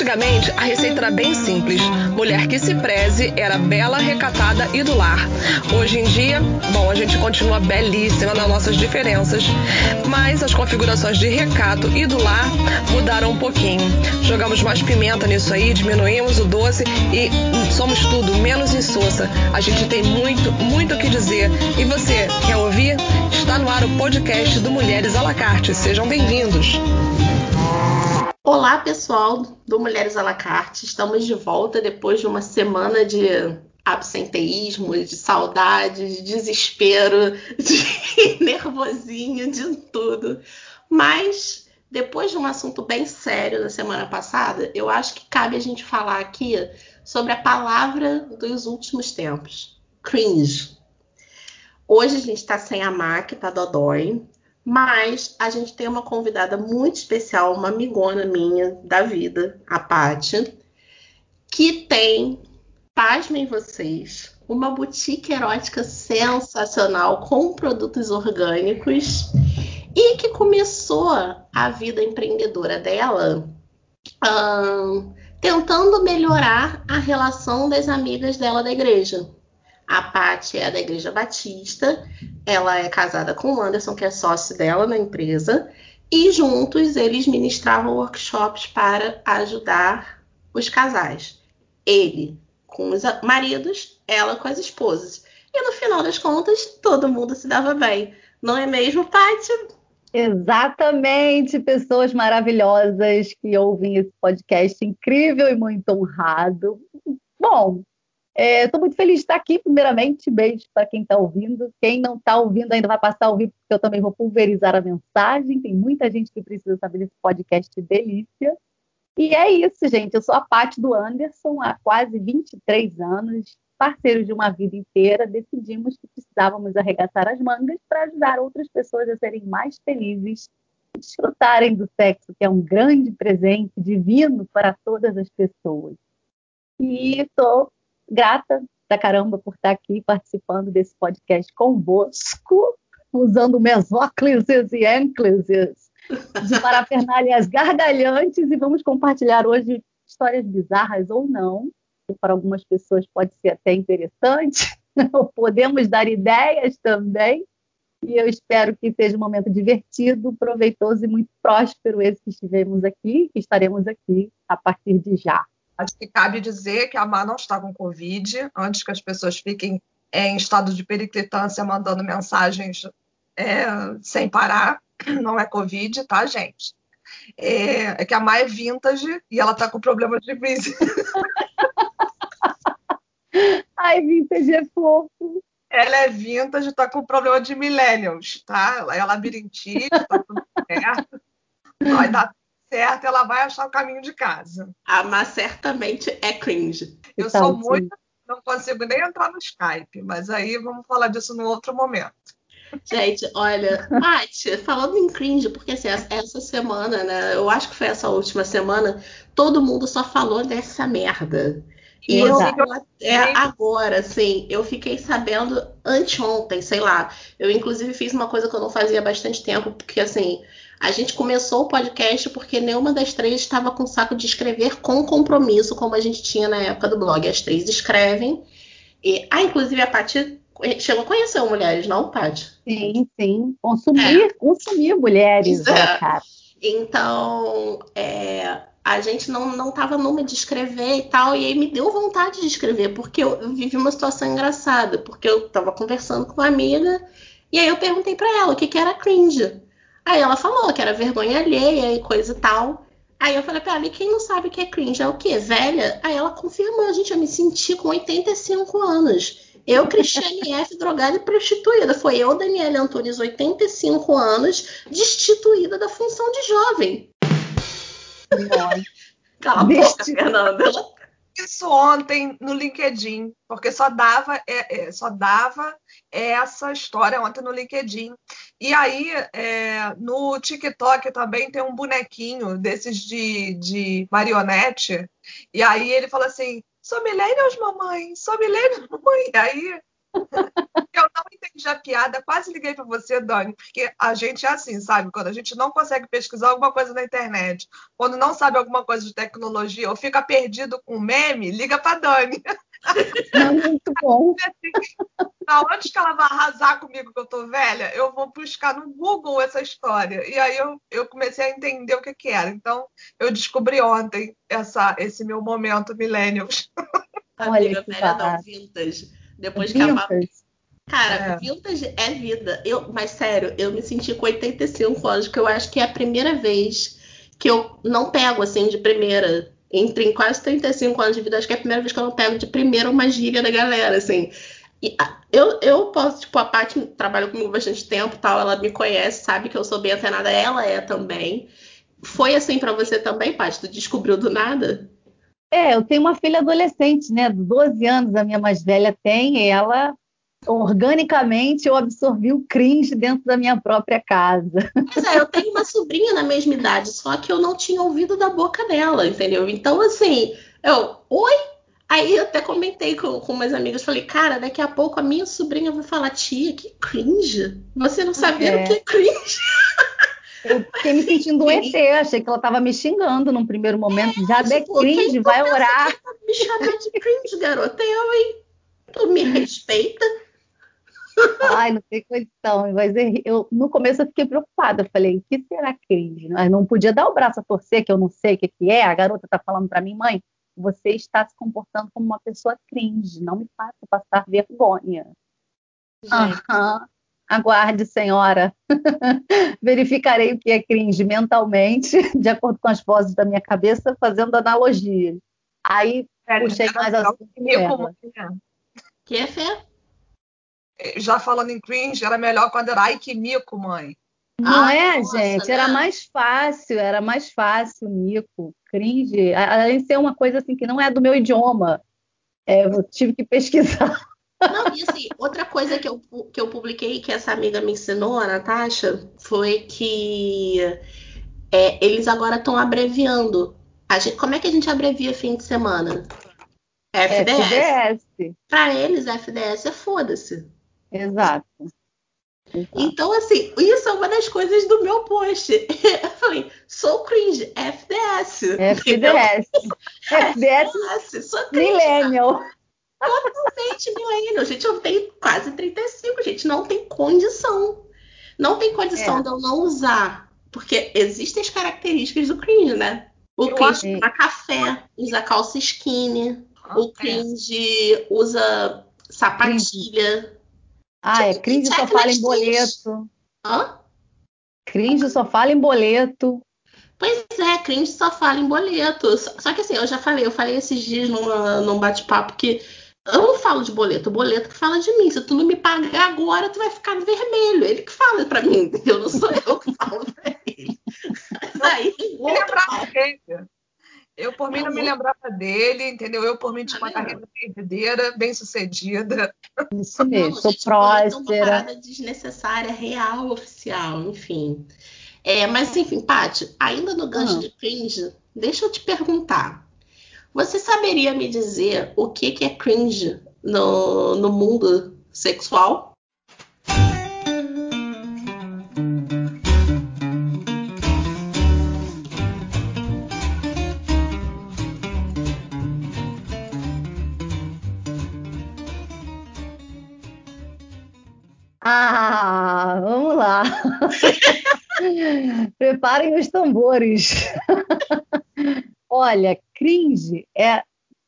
Antigamente, a receita era bem simples. Mulher que se preze era bela, recatada e do lar. Hoje em dia, bom, a gente continua belíssima nas nossas diferenças, mas as configurações de recato e do lar mudaram um pouquinho. Jogamos mais pimenta nisso aí, diminuímos o doce e somos tudo menos insossa. A gente tem muito, muito o que dizer. E você, quer ouvir? Está no ar o podcast do Mulheres à la carte. Sejam bem-vindos. Olá, pessoal do Mulheres à la carte. Estamos de volta depois de uma semana de absenteísmo, de saudade, de desespero, de nervosinho, de tudo. Mas depois de um assunto bem sério da semana passada, eu acho que cabe a gente falar aqui sobre a palavra dos últimos tempos: cringe. Hoje a gente está sem a Mac, tá Dodói, mas a gente tem uma convidada muito especial, uma amigona minha da vida, a Paty, que tem, pasmem vocês, uma boutique erótica sensacional com produtos orgânicos e que começou a vida empreendedora dela tentando melhorar a relação das amigas dela da igreja. A Paty é da Igreja Batista, ela é casada com o Anderson, que é sócio dela na empresa, e juntos eles ministravam workshops para ajudar os casais. Ele com os maridos, ela com as esposas. E no final das contas, todo mundo se dava bem. Não é mesmo, Paty? Exatamente, pessoas maravilhosas que ouvem esse podcast incrível e muito honrado. Bom, Estou é, muito feliz de estar aqui, primeiramente. Beijo para quem está ouvindo. Quem não está ouvindo ainda vai passar a ouvir, porque eu também vou pulverizar a mensagem. Tem muita gente que precisa saber desse podcast delícia. E é isso, gente. Eu sou a Paty do Anderson há quase 23 anos. Parceiros de uma vida inteira, decidimos que precisávamos arregaçar as mangas para ajudar outras pessoas a serem mais felizes, desfrutarem do sexo, que é um grande presente divino para todas as pessoas. E estou grata da caramba por estar aqui participando desse podcast convosco, usando mesóclises e ênclises de parafernálias gargalhantes e vamos compartilhar hoje histórias bizarras ou não, que para algumas pessoas pode ser até interessante, podemos dar ideias também. E eu espero que seja um momento divertido, proveitoso e muito próspero esse que estivemos aqui, que estaremos aqui a partir de já. Acho que cabe dizer que a Má não está com Covid, antes que as pessoas fiquem é, em estado de periclitância mandando mensagens é, sem parar. Não é Covid, tá, gente? É, é, que a Má é vintage e ela tá com problema de crise. Ai, vintage é fofo. Ela é vintage e tá com problema de millennials, tá? Ela é labirintite, tá tudo certo. Vai dar certo, ela vai achar o caminho de casa. Ah, mas certamente é cringe. Eu então, sou muito. Não consigo nem entrar no Skype, mas aí vamos falar disso num outro momento. Gente, olha, Paty, falando em cringe, porque assim, essa semana, né? Eu acho que foi essa última semana, todo mundo só falou dessa merda. E eu, é, agora, assim, eu fiquei sabendo anteontem, sei lá. Eu, inclusive, fiz uma coisa que eu não fazia há bastante tempo, porque, assim, a gente começou o podcast porque nenhuma das três estava com saco de escrever com compromisso, como a gente tinha na época do blog. As três escrevem. E, ah, inclusive a Paty chegou a conhecer mulheres, não, Paty? Sim, sim. Consumir, é. consumir mulheres, é. Né, cara. Então, é, a gente não, não tava numa de escrever e tal, e aí me deu vontade de escrever, porque eu vivi uma situação engraçada, porque eu tava conversando com uma amiga, e aí eu perguntei para ela o que, que era cringe. Aí ela falou que era vergonha alheia e coisa e tal. Aí eu falei pra ela, e quem não sabe o que é cringe é o quê? Velha? Aí ela confirmou, gente, eu me senti com 85 anos. Eu, Cristiane F., drogada e prostituída. Foi eu, Daniela Antunes, 85 anos, destituída da função de jovem. Cala a boca, Fernanda. Isso ontem no LinkedIn, porque só dava, é, é, só dava essa história ontem no LinkedIn. E aí, é, no TikTok também tem um bonequinho desses de, de marionete. E aí ele fala assim: sou millennials, mamãe, sou millennials, mamãe. E aí Eu não entendi a piada, quase liguei para você, Dani, porque a gente é assim, sabe? Quando a gente não consegue pesquisar alguma coisa na internet, quando não sabe alguma coisa de tecnologia ou fica perdido com meme, liga para Dani. Não, muito bom. Aonde que ela vai arrasar comigo que eu tô velha? Eu vou buscar no Google essa história. E aí eu, eu comecei a entender o que, que era. Então, eu descobri ontem essa, esse meu momento millennials. Amiga velha não, vintage. Depois que a Cara, é. vintage é vida. Eu, mas sério, eu me senti com 85 anos, que eu acho que é a primeira vez que eu não pego assim de primeira. Entre em quase 35 anos de vida, acho que é a primeira vez que eu não pego de primeira uma gíria da galera, assim. E, eu, eu posso, tipo, a Paty trabalha comigo bastante tempo tal, ela me conhece, sabe que eu sou bem antenada, ela é também. Foi assim para você também, Paty? Tu descobriu do nada? É, eu tenho uma filha adolescente, né? 12 anos, a minha mais velha tem, e ela organicamente eu absorvi o cringe dentro da minha própria casa. Pois é, eu tenho uma sobrinha na mesma idade, só que eu não tinha ouvido da boca dela, entendeu? Então, assim, eu, oi? Aí eu até comentei com, com umas amigas, falei, cara, daqui a pouco a minha sobrinha vai falar, tia, que cringe. Você não sabia é. o que é cringe? Eu fiquei me sentindo um ET, achei que ela estava me xingando num primeiro momento. É, Já é cringe, vai orar. Me chamar de cringe, garota, eu, hein? Tu me respeita? Ai, não tem condição. Mas eu, no começo eu fiquei preocupada. Eu falei, o que será cringe? Mas não podia dar o braço a torcer, que eu não sei o que, que é. A garota está falando para mim, mãe, você está se comportando como uma pessoa cringe. Não me faça passar vergonha. Uhum. Aguarde, senhora. Verificarei o que é cringe mentalmente, de acordo com as vozes da minha cabeça, fazendo analogias. Aí é, puxei mais assunto. Que é fé? já falando em cringe, era melhor quando era ai que mico, mãe. Não ah, é, nossa, gente? Né? Era mais fácil, era mais fácil, mico, cringe. Além de ser uma coisa assim que não é do meu idioma. É, eu tive que pesquisar. Não, e assim, outra coisa que eu, que eu publiquei, que essa amiga me ensinou, a Natasha, foi que é, eles agora estão abreviando. Gente, como é que a gente abrevia fim de semana? FDS. FDS. Para eles, FDS é foda-se. Exato. Então, assim, isso é uma das coisas do meu post. Eu falei, sou cringe, FDS. FDS. FDS. Sou cringe. Millennial. Totalmente millennial. Gente, eu tenho quase 35, gente. Não tem condição. Não tem condição é. de eu não usar. Porque existem as características do cringe, né? O eu cringe usa café, usa calça skinny. o é. cringe usa sapatilha. Ah, é. Cringe só fala em boleto. Hã? Cringe só fala em boleto. Pois é, cringe só fala em boleto. Só que assim, eu já falei, eu falei esses dias numa, num bate-papo que eu não falo de boleto, o boleto que fala de mim. Se tu não me pagar agora, tu vai ficar no vermelho. Ele que fala pra mim, entendeu? Não sou eu que falo pra ele. Mas aí, outro, eu, por mim, não me lembrava dele, entendeu? Eu, por mim, tinha uma carreira perdeira, bem sucedida. Isso mesmo, sou próspera. Uma parada desnecessária, real, oficial, enfim. É, mas, enfim, Paty, ainda no gancho uhum. de cringe, deixa eu te perguntar. Você saberia me dizer o que, que é cringe no, no mundo sexual? Ah, vamos lá. Preparem os tambores. Olha, cringe é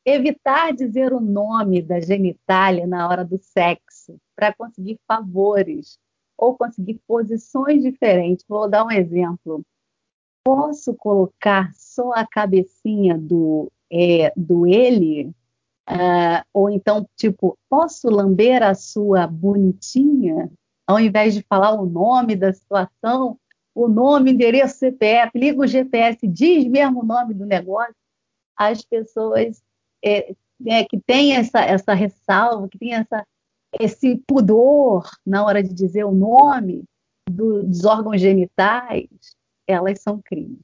evitar dizer o nome da genitália na hora do sexo para conseguir favores ou conseguir posições diferentes. Vou dar um exemplo. Posso colocar só a cabecinha do, é, do ele Uh, ou então, tipo, posso lamber a sua bonitinha? Ao invés de falar o nome da situação, o nome, endereço CPF, liga o GPS, diz mesmo o nome do negócio, as pessoas é, é, que têm essa, essa ressalva, que têm essa, esse pudor na hora de dizer o nome do, dos órgãos genitais, elas são crimes.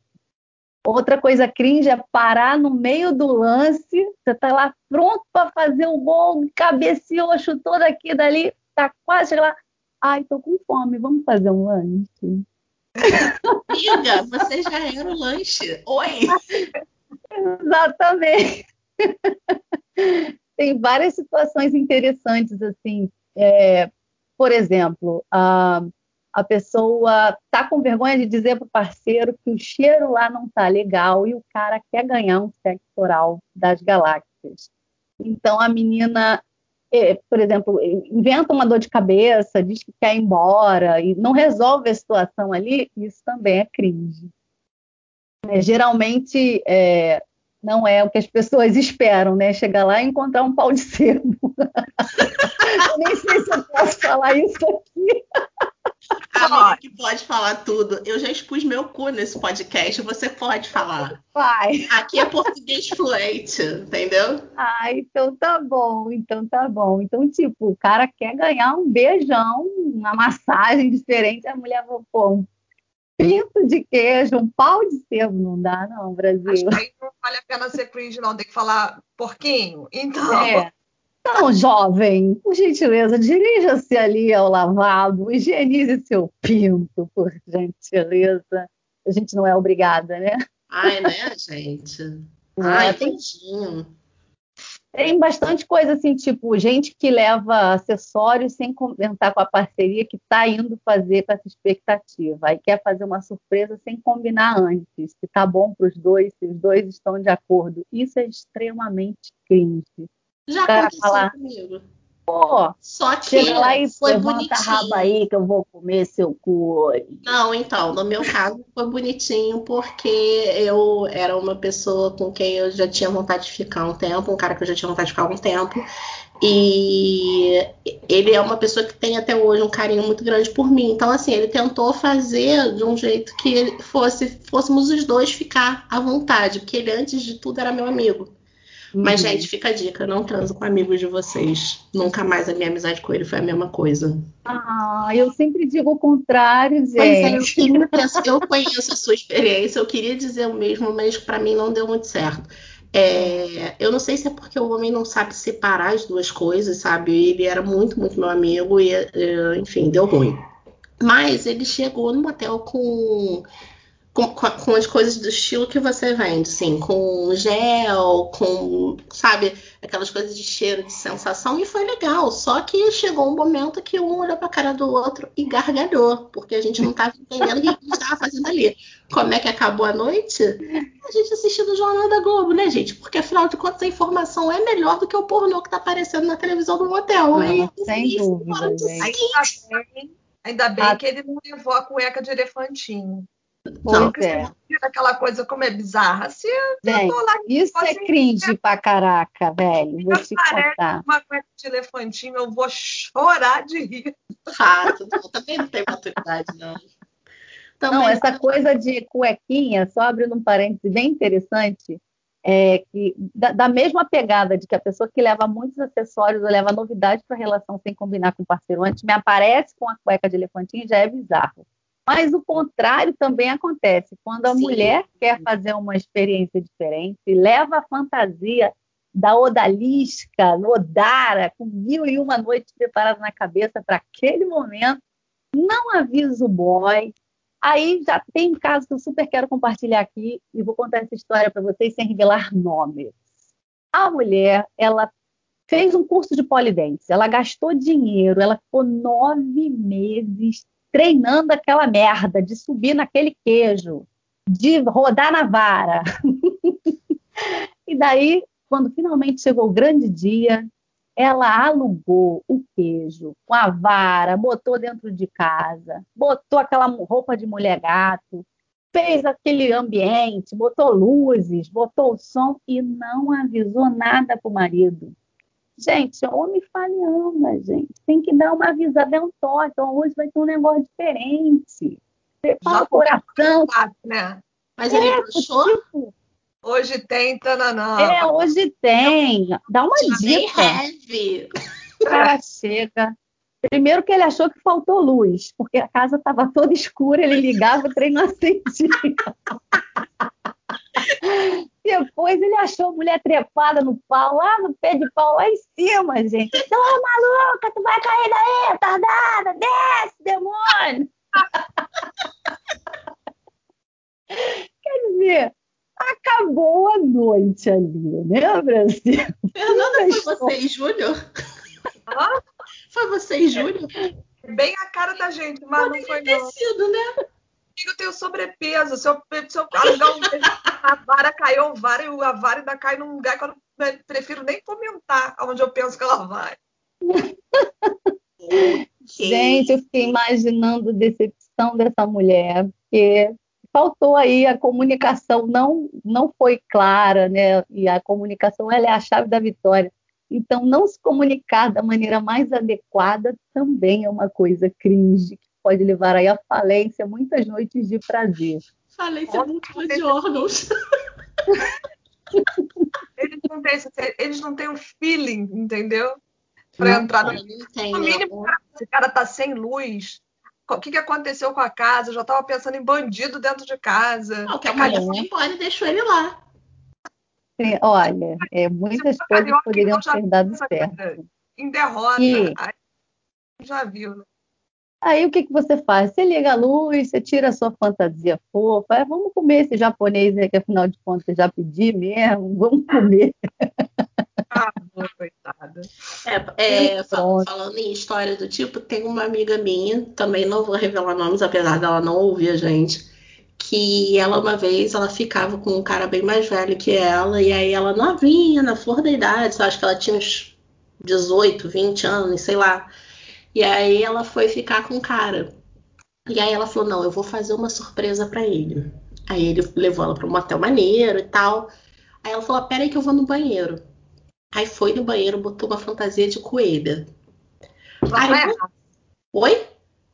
Outra coisa cringe é parar no meio do lance, você tá lá pronto para fazer o gol, cabeceou, chutou daqui dali, tá quase lá. Ai, tô com fome, vamos fazer um lanche. Amiga, você já era o lanche. Oi! Exatamente. Tem várias situações interessantes, assim. É, por exemplo, a, a pessoa tá com vergonha de dizer pro parceiro que o cheiro lá não tá legal e o cara quer ganhar um sexo oral das galáxias. Então a menina é, por exemplo, inventa uma dor de cabeça, diz que quer ir embora e não resolve a situação ali, isso também é cringe. É, geralmente é, não é o que as pessoas esperam, né? Chegar lá e encontrar um pau de sebo. eu nem sei se eu posso falar isso aqui. A que pode falar tudo. Eu já expus meu cu nesse podcast, você pode falar. Vai. Aqui é português fluente, entendeu? Ah, então tá bom, então tá bom. Então, tipo, o cara quer ganhar um beijão, uma massagem diferente, a mulher pô, um pinto de queijo, um pau de sebo, não dá não, Brasil. Acho que aí não vale a pena ser cringe não, tem que falar porquinho. Então... É. Então, jovem, por gentileza, dirija-se ali ao lavabo, higienize seu pinto, por gentileza. A gente não é obrigada, né? Ai, né, gente? Ai, tadinho. Tem bastante coisa assim, tipo, gente que leva acessórios sem comentar com a parceria que está indo fazer com essa expectativa. Aí quer fazer uma surpresa sem combinar antes, se tá bom para os dois, se os dois estão de acordo. Isso é extremamente cringe. Já aconteceu falar, comigo. Pô, só que chega lá e foi bonitinho. a raba aí que eu vou comer seu cu. Não, então, no meu caso foi bonitinho porque eu era uma pessoa com quem eu já tinha vontade de ficar um tempo, um cara que eu já tinha vontade de ficar um tempo. E ele é uma pessoa que tem até hoje um carinho muito grande por mim. Então, assim, ele tentou fazer de um jeito que fosse, fôssemos os dois ficar à vontade, porque ele, antes de tudo, era meu amigo. Mas, uhum. gente, fica a dica: não transo com amigos de vocês. Nunca mais a minha amizade com ele foi a mesma coisa. Ah, eu sempre digo o contrário, gente. Pois é, eu, eu conheço a sua experiência, eu queria dizer o mesmo, mas para mim não deu muito certo. É, eu não sei se é porque o homem não sabe separar as duas coisas, sabe? Ele era muito, muito meu amigo e, enfim, deu ruim. Mas ele chegou no motel com com, com, as coisas do estilo que você vende, assim, com gel, com, sabe, aquelas coisas de cheiro, de sensação, e foi legal. Só que chegou um momento que um olhou pra cara do outro e gargalhou, porque a gente não estava entendendo o que a gente estava fazendo ali. Como é que acabou a noite? A gente assistindo o Jornal da Globo, né, gente? Porque afinal de contas a informação é melhor do que o pornô que tá aparecendo na televisão do motel. Não, né? Sem dúvida, ainda bem, ainda bem a... que ele não levou a cueca de elefantinho. Não, é. aquela coisa como é bizarra. Se Gente, lá, isso é cringe pra caraca, velho. Vou te contar. uma cueca de elefantinho, eu vou chorar de rir. Fato, também não tem maturidade, não. Também não, essa coisa de cuequinha, só abrindo um parênteses bem interessante, é que da, da, mesma pegada de que a pessoa que leva muitos acessórios ou leva novidade para a relação sem combinar com o parceiro antes me aparece com a cueca de elefantinho já é bizarro. Mas o contrário também acontece. Quando a Sim. mulher quer fazer uma experiência diferente, leva a fantasia da odalisca, odara, com mil e uma noites preparadas na cabeça para aquele momento, não avisa o boy. Aí já tem um caso que eu super quero compartilhar aqui e vou contar essa história para vocês sem revelar nomes. A mulher, ela fez um curso de polidense, ela gastou dinheiro, ela ficou nove meses treinando aquela merda de subir naquele queijo, de rodar na vara. e daí, quando finalmente chegou o grande dia, ela alugou o queijo com a vara, botou dentro de casa, botou aquela roupa de mulher gato, fez aquele ambiente, botou luzes, botou o som e não avisou nada para o marido. Gente, homem falhando, gente. Tem que dar uma avisada, é um toque. Então, hoje vai ter um negócio diferente. Prepara o coração. Né? Mas é, ele puxou? Tipo, hoje tem, tananã. É, hoje tem. Dá uma dica. Heavy. Cara, chega. Primeiro que ele achou que faltou luz, porque a casa estava toda escura, ele ligava, o trem não acendia. Depois ele achou a mulher trepada no pau, lá no pé de pau, lá em cima, gente. Então, maluca, tu vai cair daí, tardada, desce, demônio. Quer dizer, acabou a noite ali, né, Brasil? Fernanda, foi você e Júlio? Foi você e Júlio? Bem a cara da gente, mas não foi não. Sido, né? Eu tenho sobrepeso. Se eu, se eu carregar um a vara caiu, a vara, e a vara ainda cai num lugar que eu não, prefiro nem comentar onde eu penso que ela vai. Gente, eu fiquei imaginando a decepção dessa mulher, porque faltou aí a comunicação, não, não foi clara, né? E a comunicação ela é a chave da vitória. Então, não se comunicar da maneira mais adequada também é uma coisa cringe, pode levar aí à falência muitas noites de prazer. Falência múltipla de órgãos. eles, não têm, eles não têm um feeling, entendeu? Para entrar no. no mínimo, o cara tá sem luz. O que, que aconteceu com a casa? Eu já estava pensando em bandido dentro de casa. Não, que a mulher foi embora e deixou ele lá. Sim, olha, é, muitas coisas poderiam ter dado certo. Em derrota. E... já viu, né? Aí o que, que você faz? Você liga a luz, você tira a sua fantasia fofa, é, vamos comer esse japonês aí, que afinal de contas já pedi mesmo, vamos comer. Ah, coitada. É, é falando em história do tipo, tem uma amiga minha, também não vou revelar nomes, apesar dela não ouvir a gente, que ela uma vez ela ficava com um cara bem mais velho que ela, e aí ela novinha, na flor da idade, acho que ela tinha uns 18, 20 anos, sei lá. E aí ela foi ficar com o cara. E aí ela falou: "Não, eu vou fazer uma surpresa para ele". Aí ele levou ela para um motel maneiro e tal. Aí ela falou: "Pera aí que eu vou no banheiro". Aí foi no banheiro, botou uma fantasia de coelha. Já aí, tá errado. Oi?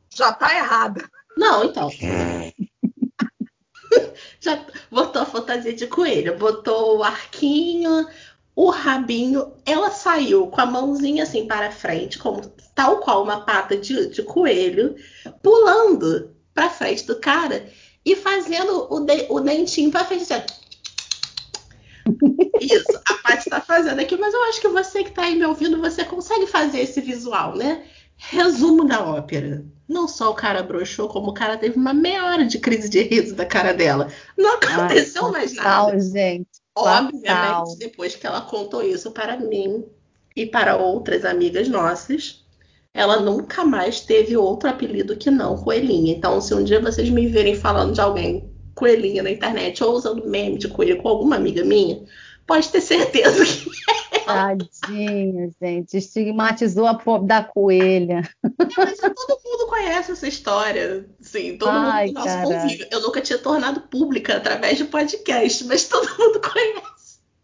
Já tá errada. Não, então. Já botou a fantasia de coelho, botou o arquinho, o rabinho. Ela saiu com a mãozinha assim para frente, como tal qual uma pata de, de coelho, pulando para frente do cara e fazendo o, de, o dentinho para frente. Assim, Isso, a Paty está fazendo aqui, mas eu acho que você que está aí me ouvindo, você consegue fazer esse visual, né? Resumo da ópera. Não só o cara broxou, como o cara teve uma meia hora de crise de riso da cara dela. Não aconteceu Ai, mais nada. gente. Obviamente, depois que ela contou isso para mim e para outras amigas nossas, ela nunca mais teve outro apelido que não Coelhinha. Então, se um dia vocês me verem falando de alguém Coelhinha na internet ou usando meme de coelho com alguma amiga minha, pode ter certeza que Tadinho, gente. Estigmatizou a pobre da coelha. É, mas todo mundo conhece essa história. Sim, todo Ai, mundo do nosso convívio. Eu nunca tinha tornado pública através de podcast, mas todo mundo conhece.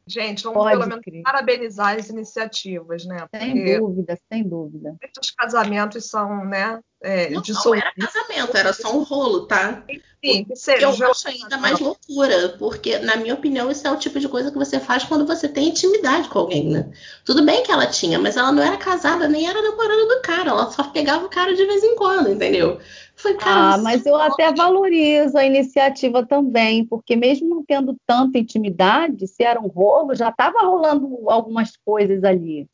Gente, vamos Pode pelo menos crer. parabenizar as iniciativas, né? Sem dúvida, sem dúvida. Os casamentos são, né? É, não, não era casamento, era só um rolo, tá? Sim, que seja. Eu acho ainda mais loucura, porque, na minha opinião, isso é o tipo de coisa que você faz quando você tem intimidade com alguém, né? Tudo bem que ela tinha, mas ela não era casada, nem era namorada do cara, ela só pegava o cara de vez em quando, entendeu? Foi, cara, ah, mas eu até valorizo a iniciativa também, porque mesmo não tendo tanta intimidade, se era um rolo, já estava rolando algumas coisas ali.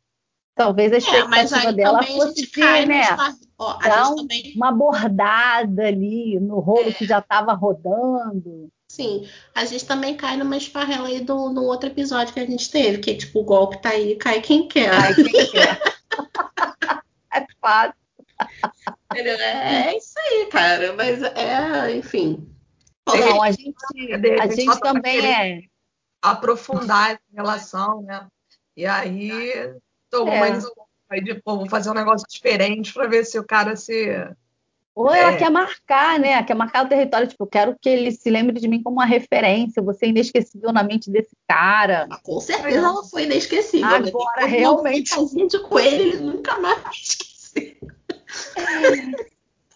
Talvez a expectativa é, dela fosse ter, né? Ó, dar também... uma bordada ali no rolo é. que já estava rodando. Sim, a gente também cai numa esparrela aí do, no outro episódio que a gente teve, que tipo, o golpe tá aí, cai quem quer. Cai quem quer. é fácil. É, é isso aí, cara, mas é, enfim. Não, a gente, a gente também é. Aprofundar essa relação, né? E aí Tô, é. mas aí depois vou fazer um negócio diferente para ver se o cara se. Ou ela é. quer marcar, né? Quer marcar o território, tipo, quero que ele se lembre de mim como uma referência, você é inesquecível na mente desse cara. Ah, com certeza ela foi inesquecível. Agora, realmente. de coelho, ele nunca mais vai esquecer.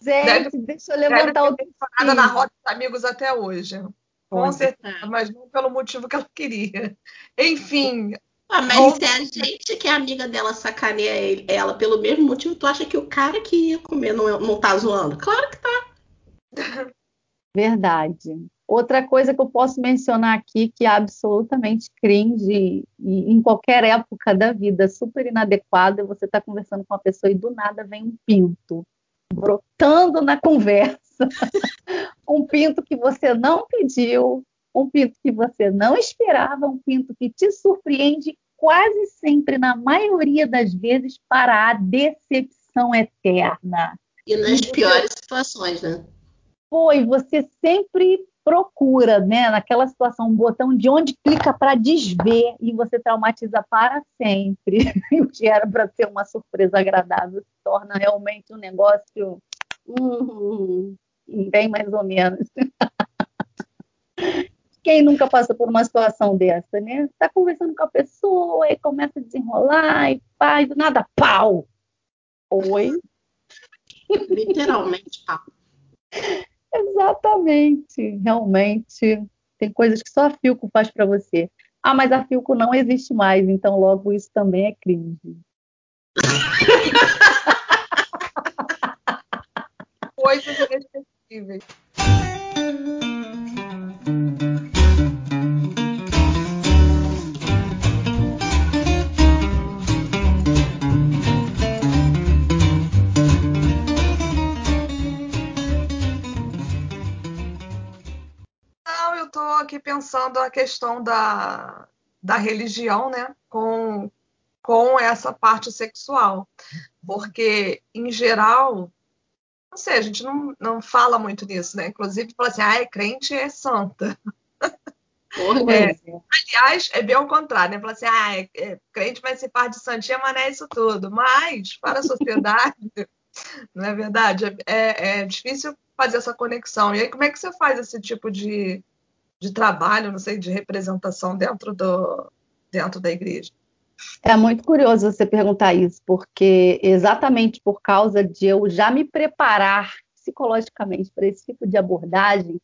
Gente, deve, deixa eu levantar o nada na roda dos amigos até hoje. Com certeza, mas não pelo motivo que ela queria. Enfim, ah, mas se a gente que é amiga dela sacaneia ele, ela pelo mesmo motivo, tu acha que o cara que ia comer não, não tá zoando? Claro que tá. Verdade. Outra coisa que eu posso mencionar aqui, que é absolutamente cringe, e em qualquer época da vida, super inadequada, é você está conversando com uma pessoa e do nada vem um pinto brotando na conversa. um pinto que você não pediu, um pinto que você não esperava, um pinto que te surpreende quase sempre, na maioria das vezes, para a decepção eterna. E nas piores situações, né? Foi, você sempre procura, né, naquela situação, um botão de onde clica para desver e você traumatiza para sempre. o que era para ser uma surpresa agradável se torna realmente um negócio hum, bem mais ou menos. Quem nunca passou por uma situação dessa, né? Está conversando com a pessoa e começa a desenrolar e faz do nada pau. Oi? Literalmente pau. Exatamente, realmente. Tem coisas que só a Filco faz para você. Ah, mas a Filco não existe mais, então logo isso também é cringe. Coisas inesquecíveis. Aqui pensando a questão da, da religião, né, com, com essa parte sexual. Porque, em geral, não sei, a gente não, não fala muito nisso, né? Inclusive, fala assim, ah, é crente é santa. É, aliás, é bem ao contrário, né? Fala assim, ah, é, é, crente vai ser parte de santinha, mas não é isso tudo. Mas, para a sociedade, não é verdade? É, é, difícil fazer essa conexão. E aí, como é que você faz esse tipo de, de trabalho, não sei, de representação dentro, do, dentro da igreja. É muito curioso você perguntar isso, porque exatamente por causa de eu já me preparar psicologicamente para esse tipo de abordagem,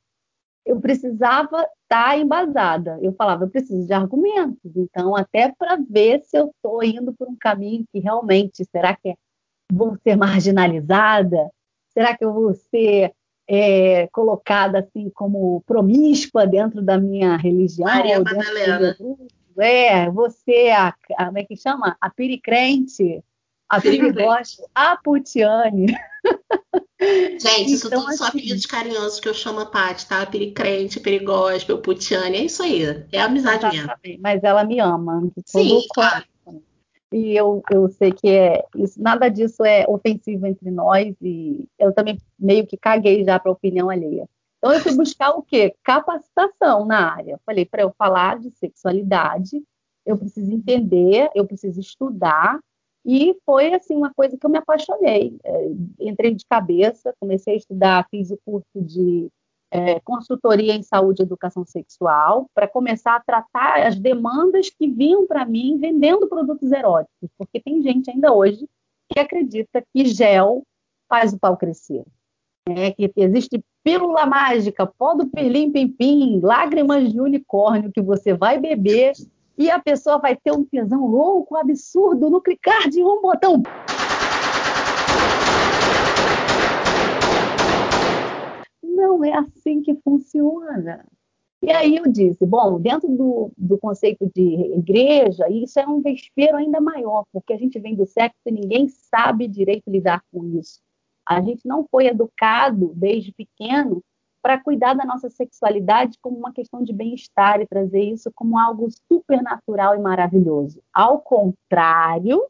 eu precisava estar embasada. Eu falava, eu preciso de argumentos. Então, até para ver se eu estou indo por um caminho que realmente, será que é, vou ser marginalizada? Será que eu vou ser é, colocada assim como promíscua dentro da minha religião. Maria Madalena. É, você, a, a, como é que chama? A piricrente, a perigosta, a putiane. Gente, isso então, tudo assim, são apelidos carinhosos que eu chamo a Paty, tá? Piricrente, perigospel, putiane, é isso aí. É amizade mesmo. Mas ela me ama. Sim, claro e eu, eu sei que é isso, nada disso é ofensivo entre nós e eu também meio que caguei já para a opinião alheia. Então eu fui buscar o quê? Capacitação na área. Falei para eu falar de sexualidade, eu preciso entender, eu preciso estudar e foi assim uma coisa que eu me apaixonei. É, entrei de cabeça, comecei a estudar, fiz o curso de é, consultoria em saúde e educação sexual, para começar a tratar as demandas que vinham para mim vendendo produtos eróticos, porque tem gente ainda hoje que acredita que gel faz o pau crescer. É, que existe pílula mágica, pó do pelim pim, pim lágrimas de unicórnio que você vai beber e a pessoa vai ter um tesão louco, absurdo, no clicar de um botão. Não é assim que funciona. E aí eu disse, bom, dentro do, do conceito de igreja, isso é um vespeiro ainda maior, porque a gente vem do sexo e ninguém sabe direito lidar com isso. A gente não foi educado desde pequeno para cuidar da nossa sexualidade como uma questão de bem-estar e trazer isso como algo supernatural e maravilhoso. Ao contrário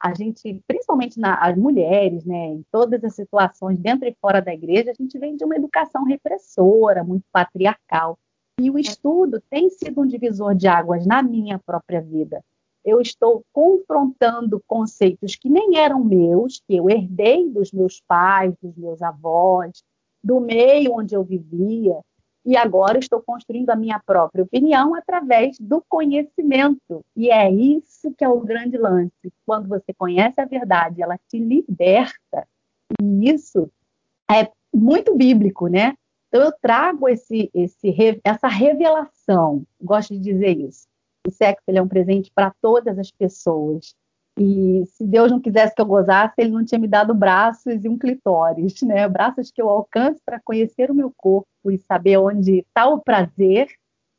a gente, principalmente na, as mulheres, né, em todas as situações, dentro e fora da igreja, a gente vem de uma educação repressora, muito patriarcal. E o estudo tem sido um divisor de águas na minha própria vida. Eu estou confrontando conceitos que nem eram meus, que eu herdei dos meus pais, dos meus avós, do meio onde eu vivia, e agora estou construindo a minha própria opinião através do conhecimento. E é isso que é o grande lance. Quando você conhece a verdade, ela te liberta. E isso é muito bíblico, né? Então eu trago esse, esse, essa revelação, gosto de dizer isso. O sexo é um presente para todas as pessoas. E se Deus não quisesse que eu gozasse, ele não tinha me dado braços e um clitóris, né? Braços que eu alcance para conhecer o meu corpo e saber onde está o prazer,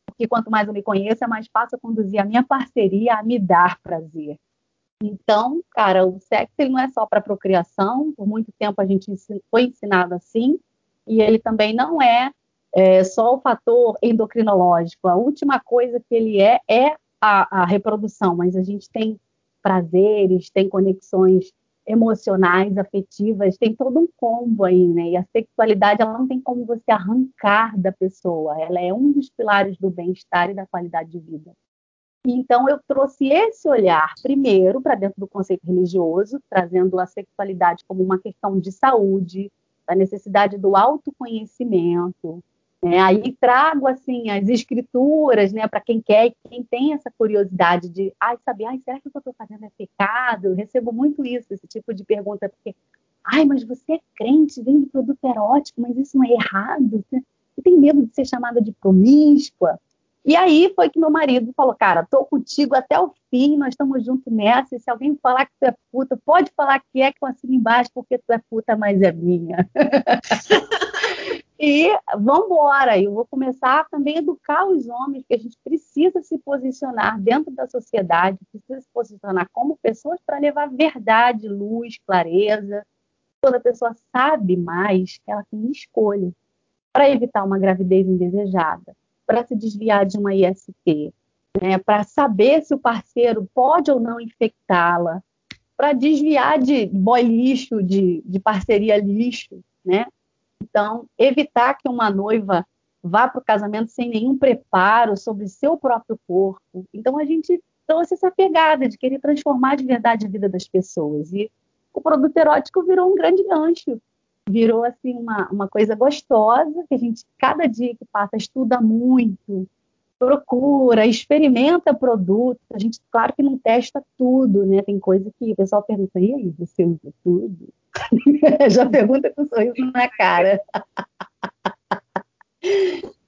porque quanto mais eu me conheço, é mais fácil conduzir a minha parceria a me dar prazer. Então, cara, o sexo ele não é só para procriação, por muito tempo a gente foi ensinado assim, e ele também não é, é, só o fator endocrinológico. A última coisa que ele é é a, a reprodução, mas a gente tem prazeres, tem conexões emocionais, afetivas, tem todo um combo aí, né? E a sexualidade, ela não tem como você arrancar da pessoa, ela é um dos pilares do bem-estar e da qualidade de vida. Então, eu trouxe esse olhar, primeiro, para dentro do conceito religioso, trazendo a sexualidade como uma questão de saúde, da necessidade do autoconhecimento, né? Aí trago assim as escrituras, né, para quem quer, quem tem essa curiosidade de, ai, sabe, ai, será que o que eu estou fazendo é pecado? Eu recebo muito isso, esse tipo de pergunta, porque, ai, mas você é crente, vende produto erótico, mas isso não é errado? Você, você tem medo de ser chamada de promíscua? E aí foi que meu marido falou, cara, tô contigo até o fim, nós estamos juntos nessa, e se alguém falar que tu é puta, pode falar que é que eu assino embaixo porque tu é puta, mas é minha. E vamos embora. Eu vou começar também a educar os homens, que a gente precisa se posicionar dentro da sociedade, precisa se posicionar como pessoas para levar verdade, luz, clareza. Toda pessoa sabe mais ela tem escolha para evitar uma gravidez indesejada, para se desviar de uma IST, né, para saber se o parceiro pode ou não infectá-la, para desviar de boy lixo, de, de parceria lixo, né? Então, evitar que uma noiva vá para o casamento sem nenhum preparo sobre seu próprio corpo. Então, a gente trouxe essa pegada de querer transformar de verdade a vida das pessoas. E o produto erótico virou um grande gancho. Virou, assim, uma, uma coisa gostosa, que a gente, cada dia que passa, estuda muito, procura, experimenta produto. A gente, claro que não testa tudo, né? Tem coisa que o pessoal pergunta, e aí, você usa tudo? Já pergunta com um sorriso na cara.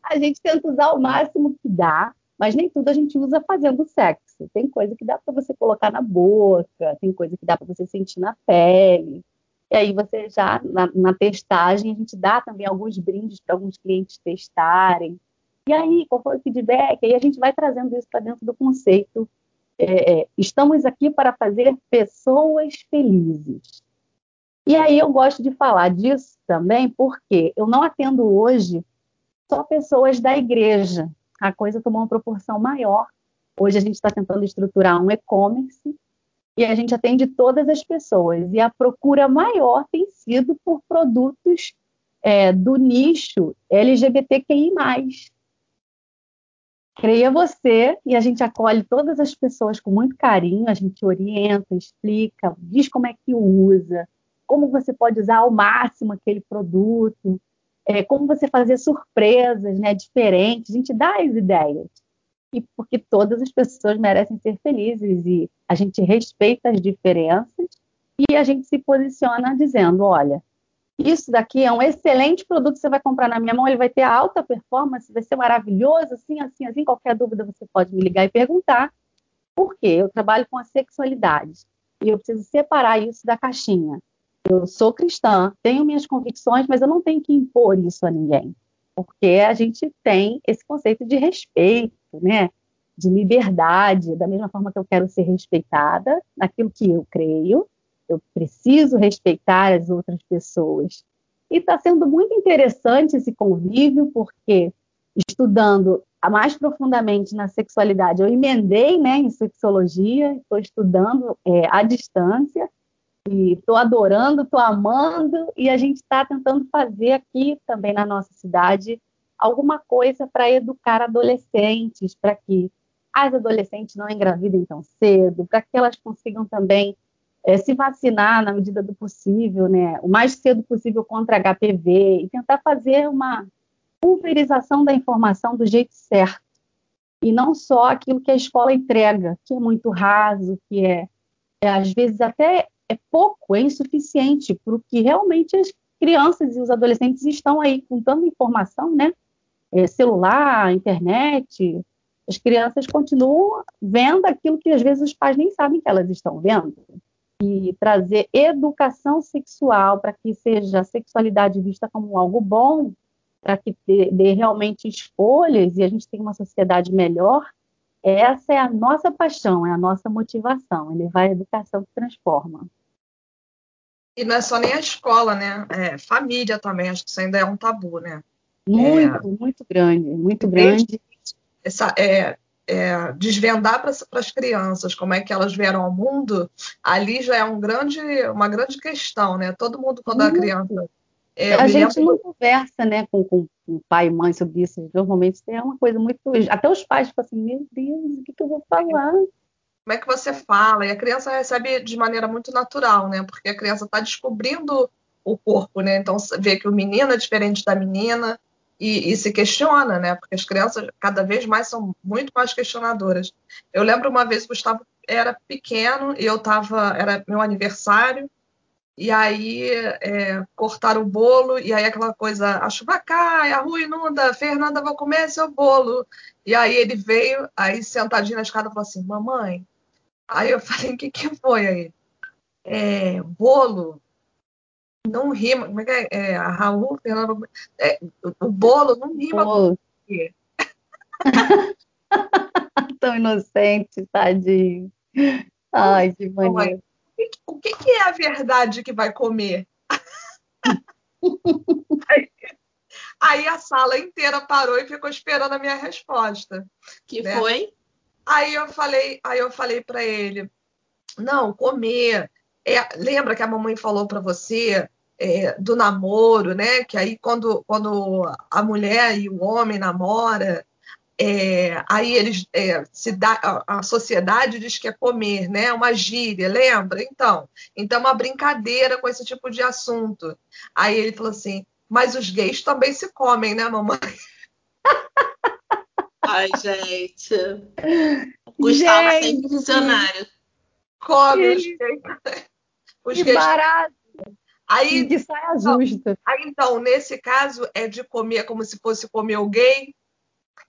a gente tenta usar o máximo que dá, mas nem tudo a gente usa fazendo sexo. Tem coisa que dá para você colocar na boca, tem coisa que dá para você sentir na pele. E aí você já, na, na testagem, a gente dá também alguns brindes para alguns clientes testarem. E aí, qual foi o feedback? Aí a gente vai trazendo isso para dentro do conceito. É, é, estamos aqui para fazer pessoas felizes. E aí eu gosto de falar disso também porque eu não atendo hoje só pessoas da igreja. A coisa tomou uma proporção maior. Hoje a gente está tentando estruturar um e-commerce e a gente atende todas as pessoas. E a procura maior tem sido por produtos é, do nicho LGBTQI. Creia você, e a gente acolhe todas as pessoas com muito carinho, a gente orienta, explica, diz como é que usa, como você pode usar ao máximo aquele produto, é, como você fazer surpresas né, diferentes. A gente dá as ideias. E porque todas as pessoas merecem ser felizes e a gente respeita as diferenças e a gente se posiciona dizendo, olha, isso daqui é um excelente produto que você vai comprar na minha mão, ele vai ter alta performance, vai ser maravilhoso, assim, assim, assim. Qualquer dúvida você pode me ligar e perguntar. Por quê? Eu trabalho com a sexualidade e eu preciso separar isso da caixinha. Eu sou cristã, tenho minhas convicções, mas eu não tenho que impor isso a ninguém, porque a gente tem esse conceito de respeito, né? De liberdade, da mesma forma que eu quero ser respeitada naquilo que eu creio, eu preciso respeitar as outras pessoas. E está sendo muito interessante esse convívio, porque estudando mais profundamente na sexualidade, eu emendei né, em sexologia, estou estudando é, à distância, e estou adorando, estou amando, e a gente está tentando fazer aqui também na nossa cidade alguma coisa para educar adolescentes, para que as adolescentes não engravidem tão cedo, para que elas consigam também é, se vacinar na medida do possível, né, o mais cedo possível contra HPV, e tentar fazer uma pulverização da informação do jeito certo, e não só aquilo que a escola entrega, que é muito raso, que é, é às vezes até é pouco, é insuficiente para o que realmente as crianças e os adolescentes estão aí com tanta informação, né? É, celular, internet, As crianças continuam vendo aquilo que às vezes os pais nem sabem que elas estão vendo. E trazer educação sexual para que seja a sexualidade vista como algo bom, para que dê, realmente escolhas e a gente tenha uma sociedade melhor, essa é a nossa paixão, é a nossa motivação, é levar a educação que transforma. E não é só nem a escola, né? É família também, acho que isso ainda é um tabu, né? Muito, é... muito grande, muito grande. Essa, é, é, desvendar para as crianças como é que elas vieram ao mundo, ali já é um grande, uma grande questão, né? Todo mundo, quando é criança. É, a gente lembro... não conversa né, com, com, com pai e mãe sobre isso. Normalmente é uma coisa muito. Até os pais ficam assim: meu Deus, o que, que eu vou falar? Como é que você fala? E a criança recebe de maneira muito natural, né? Porque a criança está descobrindo o corpo, né? Então vê que o menino é diferente da menina e, e, se questiona, né? Porque as crianças cada vez mais são muito mais questionadoras. Eu lembro uma vez que o Gustavo era pequeno e eu estava, era meu aniversário e aí é, cortaram o bolo, e aí aquela coisa, a chuva cai, a rua inunda, Fernanda vai comer seu bolo. E aí ele veio, aí sentadinho na escada, falou assim, mamãe. Aí eu falei, o que, que foi aí? É, bolo não rima. Como é que é? é a Raul, Fernanda, é, o bolo não rima com o quê? Tão inocente, tadinho. Ai, que maneiro o que, que é a verdade que vai comer? aí, aí, a sala inteira parou e ficou esperando a minha resposta. Que né? foi? Aí eu falei, aí eu falei para ele, não, comer. É, lembra que a mamãe falou para você é, do namoro, né? Que aí quando, quando a mulher e o homem namora, é, aí eles é, se dá, a, a, sociedade diz que é comer, né? Uma gíria, lembra? Então, então uma brincadeira com esse tipo de assunto. Aí ele falou assim: mas os gays também se comem, né, mamãe? Ai, gente. Gustavo gente. sempre visionário. Come os gays. Os que barato. Aí, que saia justa. Aí, então, nesse caso, é de comer como se fosse comer o gay,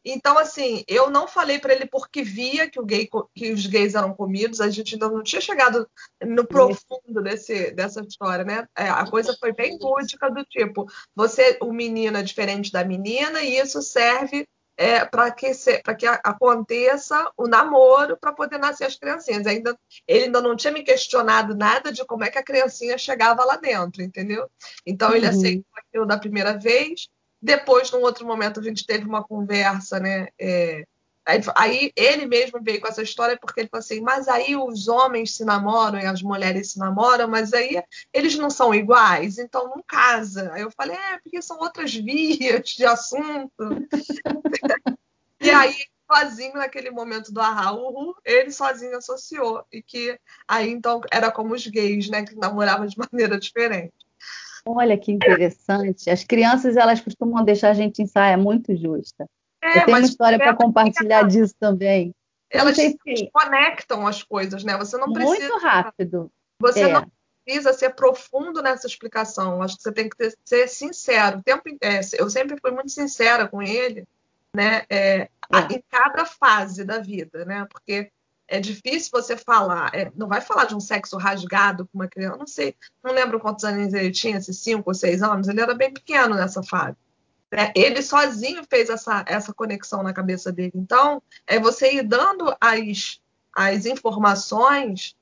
então, assim, eu não falei para ele porque via que, o gay, que os gays eram comidos, a gente ainda não tinha chegado no profundo desse, dessa história, né? É, a coisa foi bem lúdica do tipo, você, o menino é diferente da menina, e isso serve é, para que, que aconteça o namoro para poder nascer as criancinhas. Ainda, ele ainda não tinha me questionado nada de como é que a criancinha chegava lá dentro, entendeu? Então ele uhum. aceitou aquilo da primeira vez depois, num outro momento, a gente teve uma conversa, né? É, aí ele mesmo veio com essa história porque ele falou assim: mas aí os homens se namoram e as mulheres se namoram, mas aí eles não são iguais, então não casa. Aí eu falei: é, porque são outras vias de assunto. e aí, sozinho, naquele momento do ahá, ele sozinho associou. E que aí então era como os gays, né? Que namoravam de maneira diferente. Olha que interessante. As crianças elas costumam deixar a gente em saia muito justa. É, Eu tenho uma história para compartilhar disso também. Elas se conectam as coisas, né? Você não precisa. Muito rápido. Você é. não precisa ser profundo nessa explicação. Acho que você tem que ter, ser sincero. Tempo, é, eu sempre fui muito sincera com ele, né? É, é. Em cada fase da vida, né? Porque é difícil você falar, é, não vai falar de um sexo rasgado com uma criança, não sei, não lembro quantos anos ele tinha, se cinco ou seis anos, ele era bem pequeno nessa fase. Né? Ele sozinho fez essa, essa conexão na cabeça dele. Então, é você ir dando as, as informações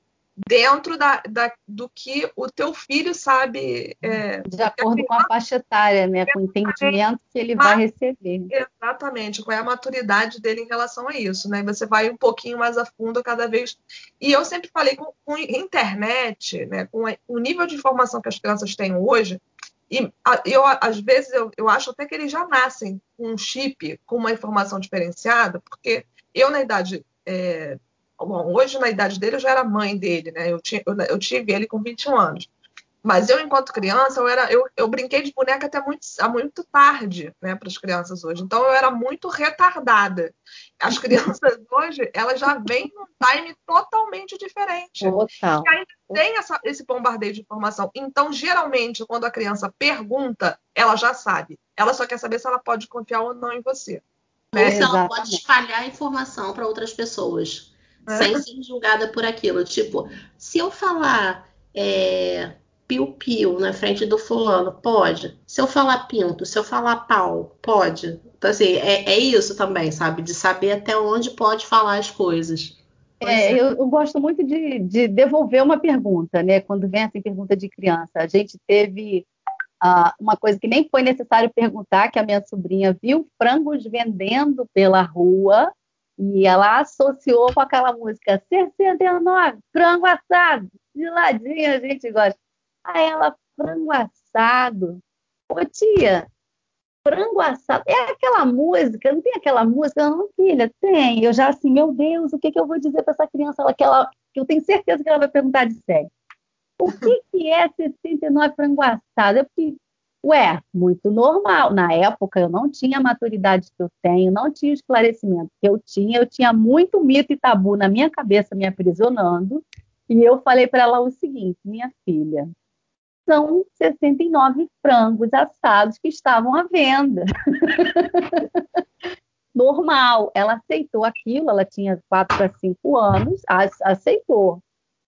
dentro da, da, do que o teu filho sabe. É, de acordo com a faixa etária, né? com o entendimento que ele vai receber. Exatamente, qual é a maturidade dele em relação a isso. Né? Você vai um pouquinho mais a fundo cada vez. E eu sempre falei com, com internet, né? com o nível de informação que as crianças têm hoje. E eu, às vezes, eu, eu acho até que eles já nascem com um chip, com uma informação diferenciada, porque eu, na idade é, Bom, hoje, na idade dele, eu já era mãe dele, né? Eu, tinha, eu, eu tive ele com 21 anos. Mas eu, enquanto criança, eu, era, eu, eu brinquei de boneca até muito, muito tarde, né, para as crianças hoje. Então, eu era muito retardada. As crianças hoje, elas já vêm num time totalmente diferente. Total. E ainda tem essa, esse bombardeio de informação. Então, geralmente, quando a criança pergunta, ela já sabe. Ela só quer saber se ela pode confiar ou não em você. Ou é, se ela pode espalhar informação para outras pessoas, é. sem ser julgada por aquilo. Tipo, se eu falar é, piu-piu na frente do fulano, pode. Se eu falar pinto, se eu falar pau, pode. Então, assim, é, é isso também, sabe? De saber até onde pode falar as coisas. É. Eu, eu, gosto muito de, de, devolver uma pergunta, né? Quando vem essa pergunta de criança. A gente teve uh, uma coisa que nem foi necessário perguntar, que a minha sobrinha viu frangos vendendo pela rua e ela associou com aquela música 69, frango assado, de ladinho a gente gosta. Aí ela, frango assado. Ô tia, frango assado. É aquela música, não tem aquela música? Não, filha, tem. Eu já assim, meu Deus, o que, que eu vou dizer para essa criança? Ela, que, ela, que eu tenho certeza que ela vai perguntar de sério. O que, que é 69 frango assado? É porque, ué, muito normal. Na época eu não tinha a maturidade que eu tenho, não tinha o esclarecimento que eu tinha. Eu tinha muito mito e tabu na minha cabeça me aprisionando. E eu falei para ela o seguinte, minha filha, são 69 frangos assados que estavam à venda. Normal. Ela aceitou aquilo, ela tinha 4 para 5 anos, aceitou.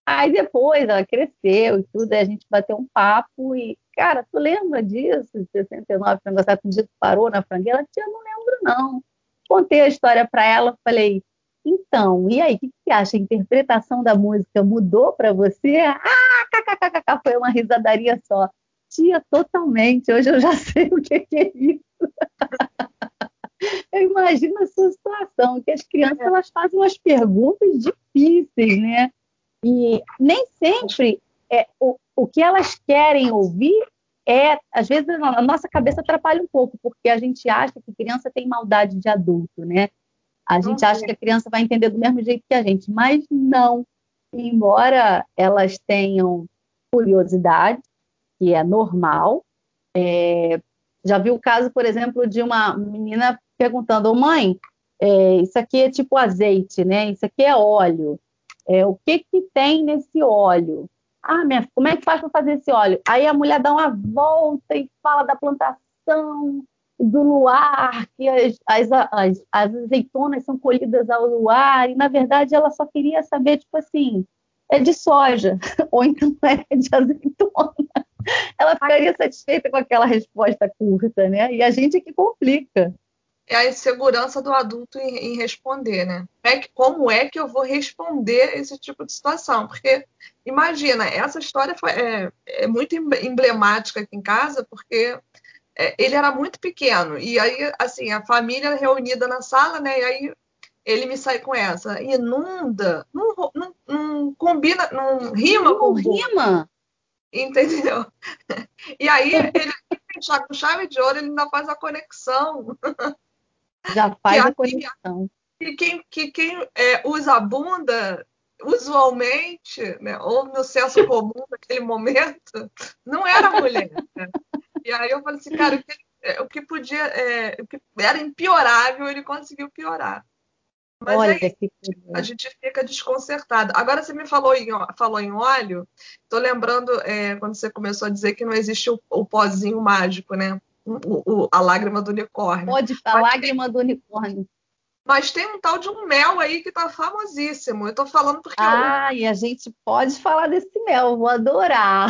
Aí depois ela cresceu e tudo, a gente bateu um papo e, cara, tu lembra disso? 69 frangos assados, um dia tu parou na frangueira? Tia, não lembro não. Contei a história para ela, falei, então, e aí, o que você acha? A interpretação da música mudou para você? Ah, kkkk, foi uma risadaria só. Tia, totalmente. Hoje eu já sei o que, é isso. eu imagino a sua situação, que as crianças elas fazem umas perguntas difíceis, né? E nem sempre é, o, o que elas querem ouvir é, às vezes, a nossa cabeça atrapalha um pouco, porque a gente acha que criança tem maldade de adulto, né? A gente acha que a criança vai entender do mesmo jeito que a gente, mas não. Embora elas tenham curiosidade, que é normal, é, já vi o caso, por exemplo, de uma menina perguntando: oh, mãe, é, isso aqui é tipo azeite, né? Isso aqui é óleo. É, o que, que tem nesse óleo? Ah, minha, como é que faz para fazer esse óleo? Aí a mulher dá uma volta e fala da plantação do luar, que as, as, as, as, azeitonas são colhidas ao luar, e na verdade ela só queria saber, tipo assim, é de soja, ou então é de azeitona. Ela ficaria satisfeita com aquela resposta curta, né? E a gente é que complica. É a insegurança do adulto em, em responder, né? É que, como é que eu vou responder esse tipo de situação? Porque, imagina, essa história foi, é, é muito emblemática aqui em casa, porque é, ele era muito pequeno. E aí, assim, a família reunida na sala, né? E aí ele me sai com essa. Inunda, não, não, não combina, não rima não com. rima. Entendeu? E aí ele com chave de ouro, ele ainda faz a conexão. Já faz a conexão. E quem, que quem é, usa a bunda, usualmente, né, ou no senso comum naquele momento, não era mulher. Né? E aí eu falei assim, cara, o que, é, o que podia, é, o que era impiorável, ele conseguiu piorar. Mas Olha, aí, que... a gente fica desconcertado. Agora você me falou em, falou em óleo, tô lembrando é, quando você começou a dizer que não existe o, o pozinho mágico, né? O, o, a lágrima do unicórnio. Pode, a lágrima do unicórnio. Mas tem um tal de um mel aí que tá famosíssimo. Eu tô falando porque. Ah, eu... e a gente pode falar desse mel, vou adorar.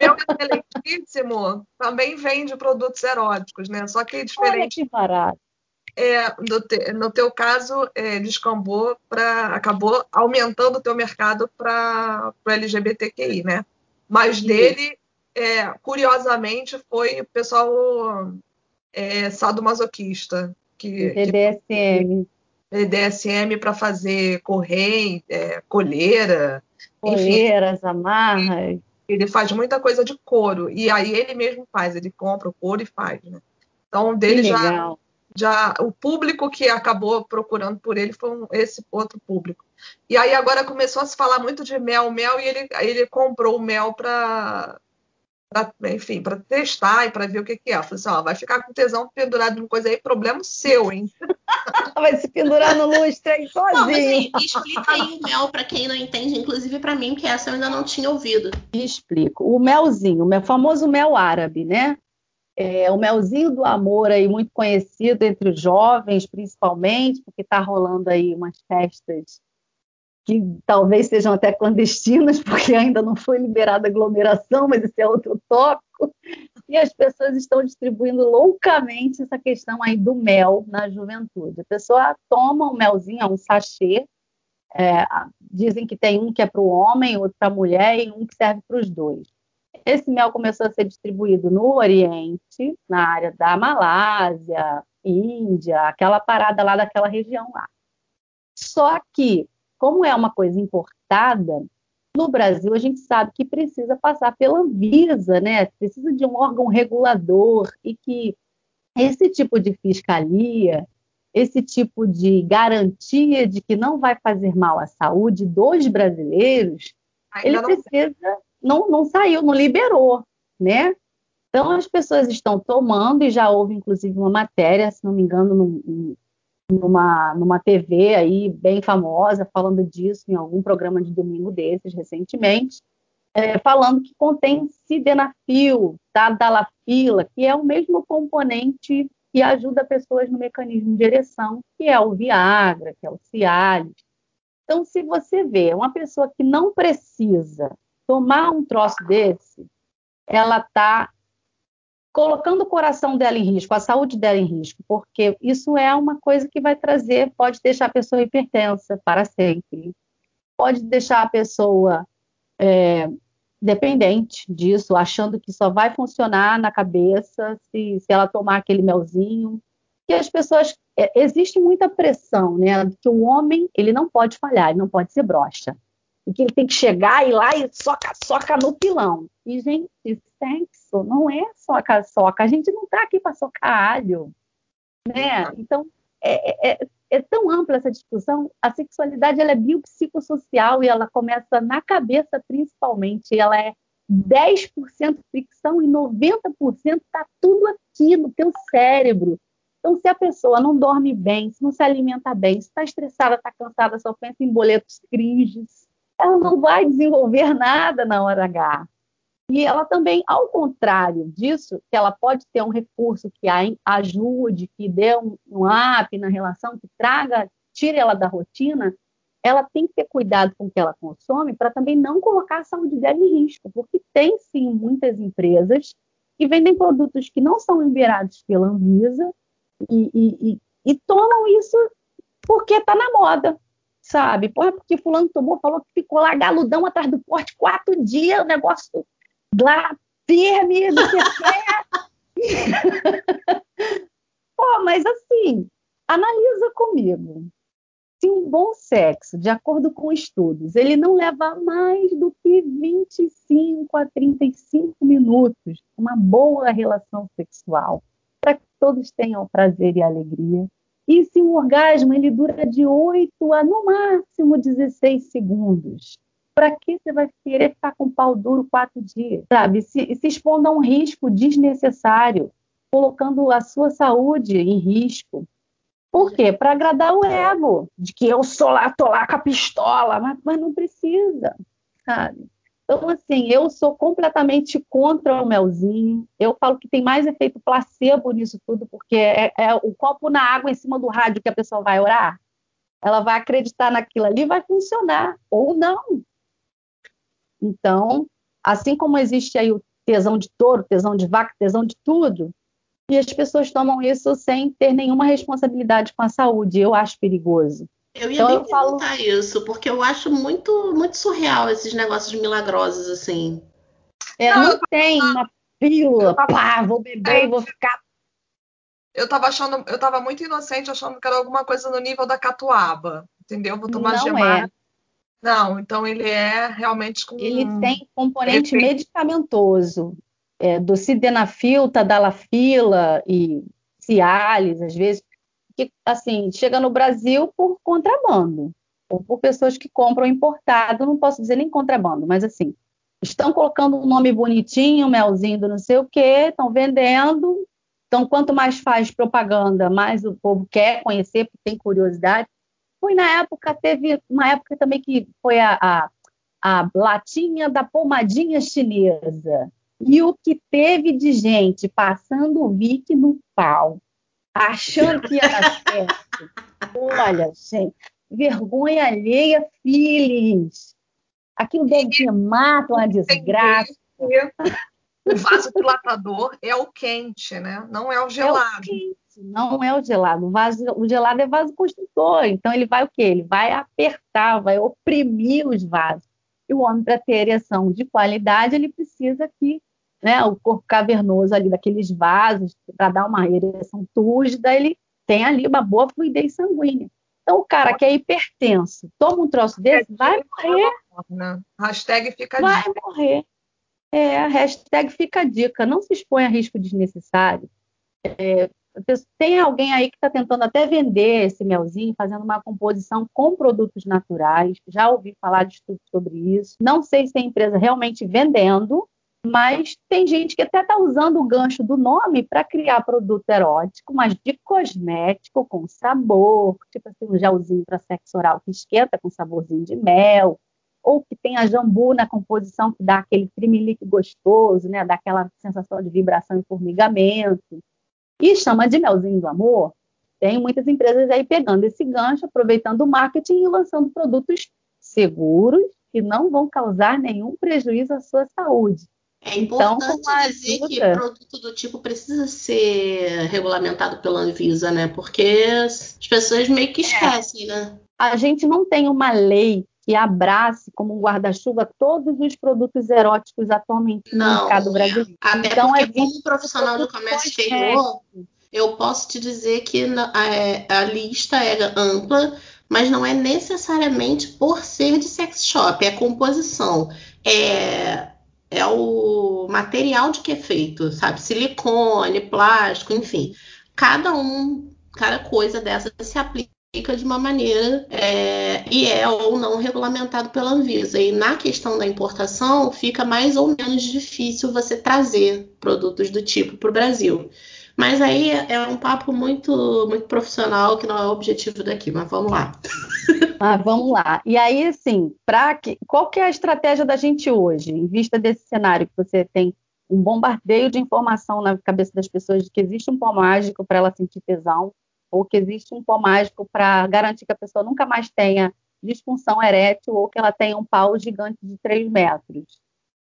Mel excelentíssimo também vende produtos eróticos, né? Só que é diferente. Olha que barato. É, no, te, no teu caso, é, descambou para. acabou aumentando o teu mercado para o LGBTQI, né? Mas dele, é, curiosamente, foi o pessoal é, sadomasoquista que BDSM. BDSM para fazer correio, é, colheira, colheiras, amarras. Ele faz muita coisa de couro e aí ele mesmo faz, ele compra o couro e faz, né? Então dele já já o público que acabou procurando por ele foi um, esse outro público. E aí agora começou a se falar muito de mel, mel e ele ele comprou o mel para pra, enfim, para testar e para ver o que, que é. Eu falei assim, ó, vai ficar com tesão pendurado numa coisa aí, problema seu, hein? vai se pendurar no lustre aí sozinho. Não, mas aí, explica aí o mel para quem não entende, inclusive para mim, que essa eu ainda não tinha ouvido. Explico. O melzinho, o meu famoso mel árabe, né? É, o melzinho do amor aí muito conhecido entre os jovens, principalmente, porque está rolando aí umas festas que talvez sejam até clandestinas, porque ainda não foi liberada aglomeração, mas esse é outro tópico. E as pessoas estão distribuindo loucamente essa questão aí do mel na juventude. A pessoa toma um melzinho, um sachê, é, dizem que tem um que é para o homem, outro para a mulher e um que serve para os dois. Esse mel começou a ser distribuído no Oriente, na área da Malásia, Índia, aquela parada lá daquela região lá. Só que como é uma coisa importada, no Brasil a gente sabe que precisa passar pela Anvisa, né? Precisa de um órgão regulador e que esse tipo de fiscalia, esse tipo de garantia de que não vai fazer mal à saúde dos brasileiros, Ainda ele não... precisa, não, não saiu, não liberou, né? Então as pessoas estão tomando e já houve inclusive uma matéria, se não me engano, num, numa, numa TV aí bem famosa, falando disso em algum programa de domingo desses, recentemente, é, falando que contém sildenafil, tadalafila, que é o mesmo componente que ajuda pessoas no mecanismo de ereção, que é o Viagra, que é o Cialis. Então, se você vê uma pessoa que não precisa tomar um troço desse, ela está colocando o coração dela em risco, a saúde dela em risco, porque isso é uma coisa que vai trazer, pode deixar a pessoa hipertensa para sempre, pode deixar a pessoa é, dependente disso, achando que só vai funcionar na cabeça se, se ela tomar aquele melzinho. Que as pessoas é, existe muita pressão, né? Que o homem ele não pode falhar, ele não pode ser broxa e que ele tem que chegar e ir lá e soca, soca no pilão. E, gente, sexo não é soca, soca. A gente não está aqui para socar alho, né? Então, é, é, é, tão ampla essa discussão. A sexualidade ela é biopsicossocial e ela começa na cabeça principalmente. Ela é 10% ficção e 90% está tudo aqui no teu cérebro. Então, se a pessoa não dorme bem, se não se alimenta bem, se está estressada, está cansada, só pensa em boletos cringes, ela não vai desenvolver nada na hora H. E ela também, ao contrário disso, que ela pode ter um recurso que a ajude, que dê um, um up na relação, que traga, tire ela da rotina, ela tem que ter cuidado com o que ela consome para também não colocar a saúde dela em risco, porque tem sim muitas empresas que vendem produtos que não são liberados pela Anvisa e, e, e, e tomam isso porque está na moda sabe? Porra, porque fulano tomou, falou que ficou lá galudão atrás do porte quatro dias, o negócio lá firme, não sei o Pô, mas assim, analisa comigo. Se um bom sexo, de acordo com estudos, ele não leva mais do que 25 a 35 minutos, uma boa relação sexual, para que todos tenham prazer e alegria, e se o orgasmo ele dura de 8 a no máximo 16 segundos, para que você vai querer ficar com pau duro quatro dias, sabe? Se, se expondo a um risco desnecessário, colocando a sua saúde em risco. Por quê? Para agradar o ego, de que eu sou lá, tô lá com a pistola, mas, mas não precisa, sabe? Então, assim, eu sou completamente contra o melzinho. Eu falo que tem mais efeito placebo nisso tudo, porque é, é, o copo na água em cima do rádio que a pessoa vai orar. Ela vai acreditar naquilo ali, vai funcionar, ou não. Então, assim como existe aí o tesão de touro, tesão de vaca, tesão de tudo, e as pessoas tomam isso sem ter nenhuma responsabilidade com a saúde. Eu acho perigoso. Eu ia então, nem eu perguntar falo... isso, porque eu acho muito, muito surreal esses negócios milagrosos, assim. É, não, não tem uma pílula, pá, vou beber e vou ficar. Eu tava achando, eu tava muito inocente achando que era alguma coisa no nível da catuaba, entendeu? Vou tomar não gemar. É. Não, então ele é realmente com. Ele tem componente Efeito. medicamentoso. É, do sildenafil, tadalafila e cialis, às vezes, que assim chega no Brasil por contrabando ou por pessoas que compram importado, não posso dizer nem contrabando, mas assim estão colocando um nome bonitinho, melzinho do não sei o quê, estão vendendo. Então, quanto mais faz propaganda, mais o povo quer conhecer, porque tem curiosidade. Foi na época, teve uma época também que foi a, a, a latinha da pomadinha chinesa. E o que teve de gente passando o Vic no pau, achando que era certo. Olha, gente, vergonha alheia, filhos. Aquilo deve ser mato, uma desgraça. O vaso dilatador é o quente, né? Não é o gelado. É o quente, não é o gelado. O, vaso, o gelado é vaso construtor. Então ele vai o quê? Ele vai apertar, vai oprimir os vasos. E o homem, para ter ereção de qualidade, ele precisa que né, o corpo cavernoso ali daqueles vasos, para dar uma ereção túrgida, ele tem ali uma boa fluidez sanguínea. Então, o cara que é hipertenso, toma um troço desse, vai morrer. Né? Hashtag fica Vai dica. morrer. É, hashtag fica dica. Não se expõe a risco desnecessário. É, tem alguém aí que está tentando até vender esse melzinho, fazendo uma composição com produtos naturais. Já ouvi falar de estudo sobre isso. Não sei se tem empresa realmente vendendo, mas tem gente que até está usando o gancho do nome para criar produto erótico, mas de cosmético com sabor, tipo assim, um gelzinho para sexo oral que esquenta com saborzinho de mel, ou que tem a jambu na composição que dá aquele trimelique gostoso, né, dá aquela sensação de vibração e formigamento, e chama de melzinho do amor. Tem muitas empresas aí pegando esse gancho, aproveitando o marketing e lançando produtos seguros que não vão causar nenhum prejuízo à sua saúde. É então, importante então, dizer ajuda... que produto do tipo precisa ser regulamentado pela Anvisa, né? Porque as pessoas meio que é. esquecem, é. né? A gente não tem uma lei que abrace como um guarda-chuva todos os produtos eróticos atualmente no mercado brasileiro. Até então, porque, como profissional do comércio exterior, eu posso te dizer que a, é, a lista é ampla, mas não é necessariamente por ser de sex shop, é composição. É é o material de que é feito, sabe? Silicone, plástico, enfim. Cada um, cada coisa dessa se aplica de uma maneira é, e é ou não regulamentado pela Anvisa. E na questão da importação, fica mais ou menos difícil você trazer produtos do tipo para o Brasil. Mas aí é um papo muito, muito profissional que não é o objetivo daqui, mas vamos lá. Ah, vamos lá. E aí, assim, pra que, qual que é a estratégia da gente hoje, em vista desse cenário que você tem um bombardeio de informação na cabeça das pessoas de que existe um pó mágico para ela sentir tesão, ou que existe um pó mágico para garantir que a pessoa nunca mais tenha disfunção erétil ou que ela tenha um pau gigante de 3 metros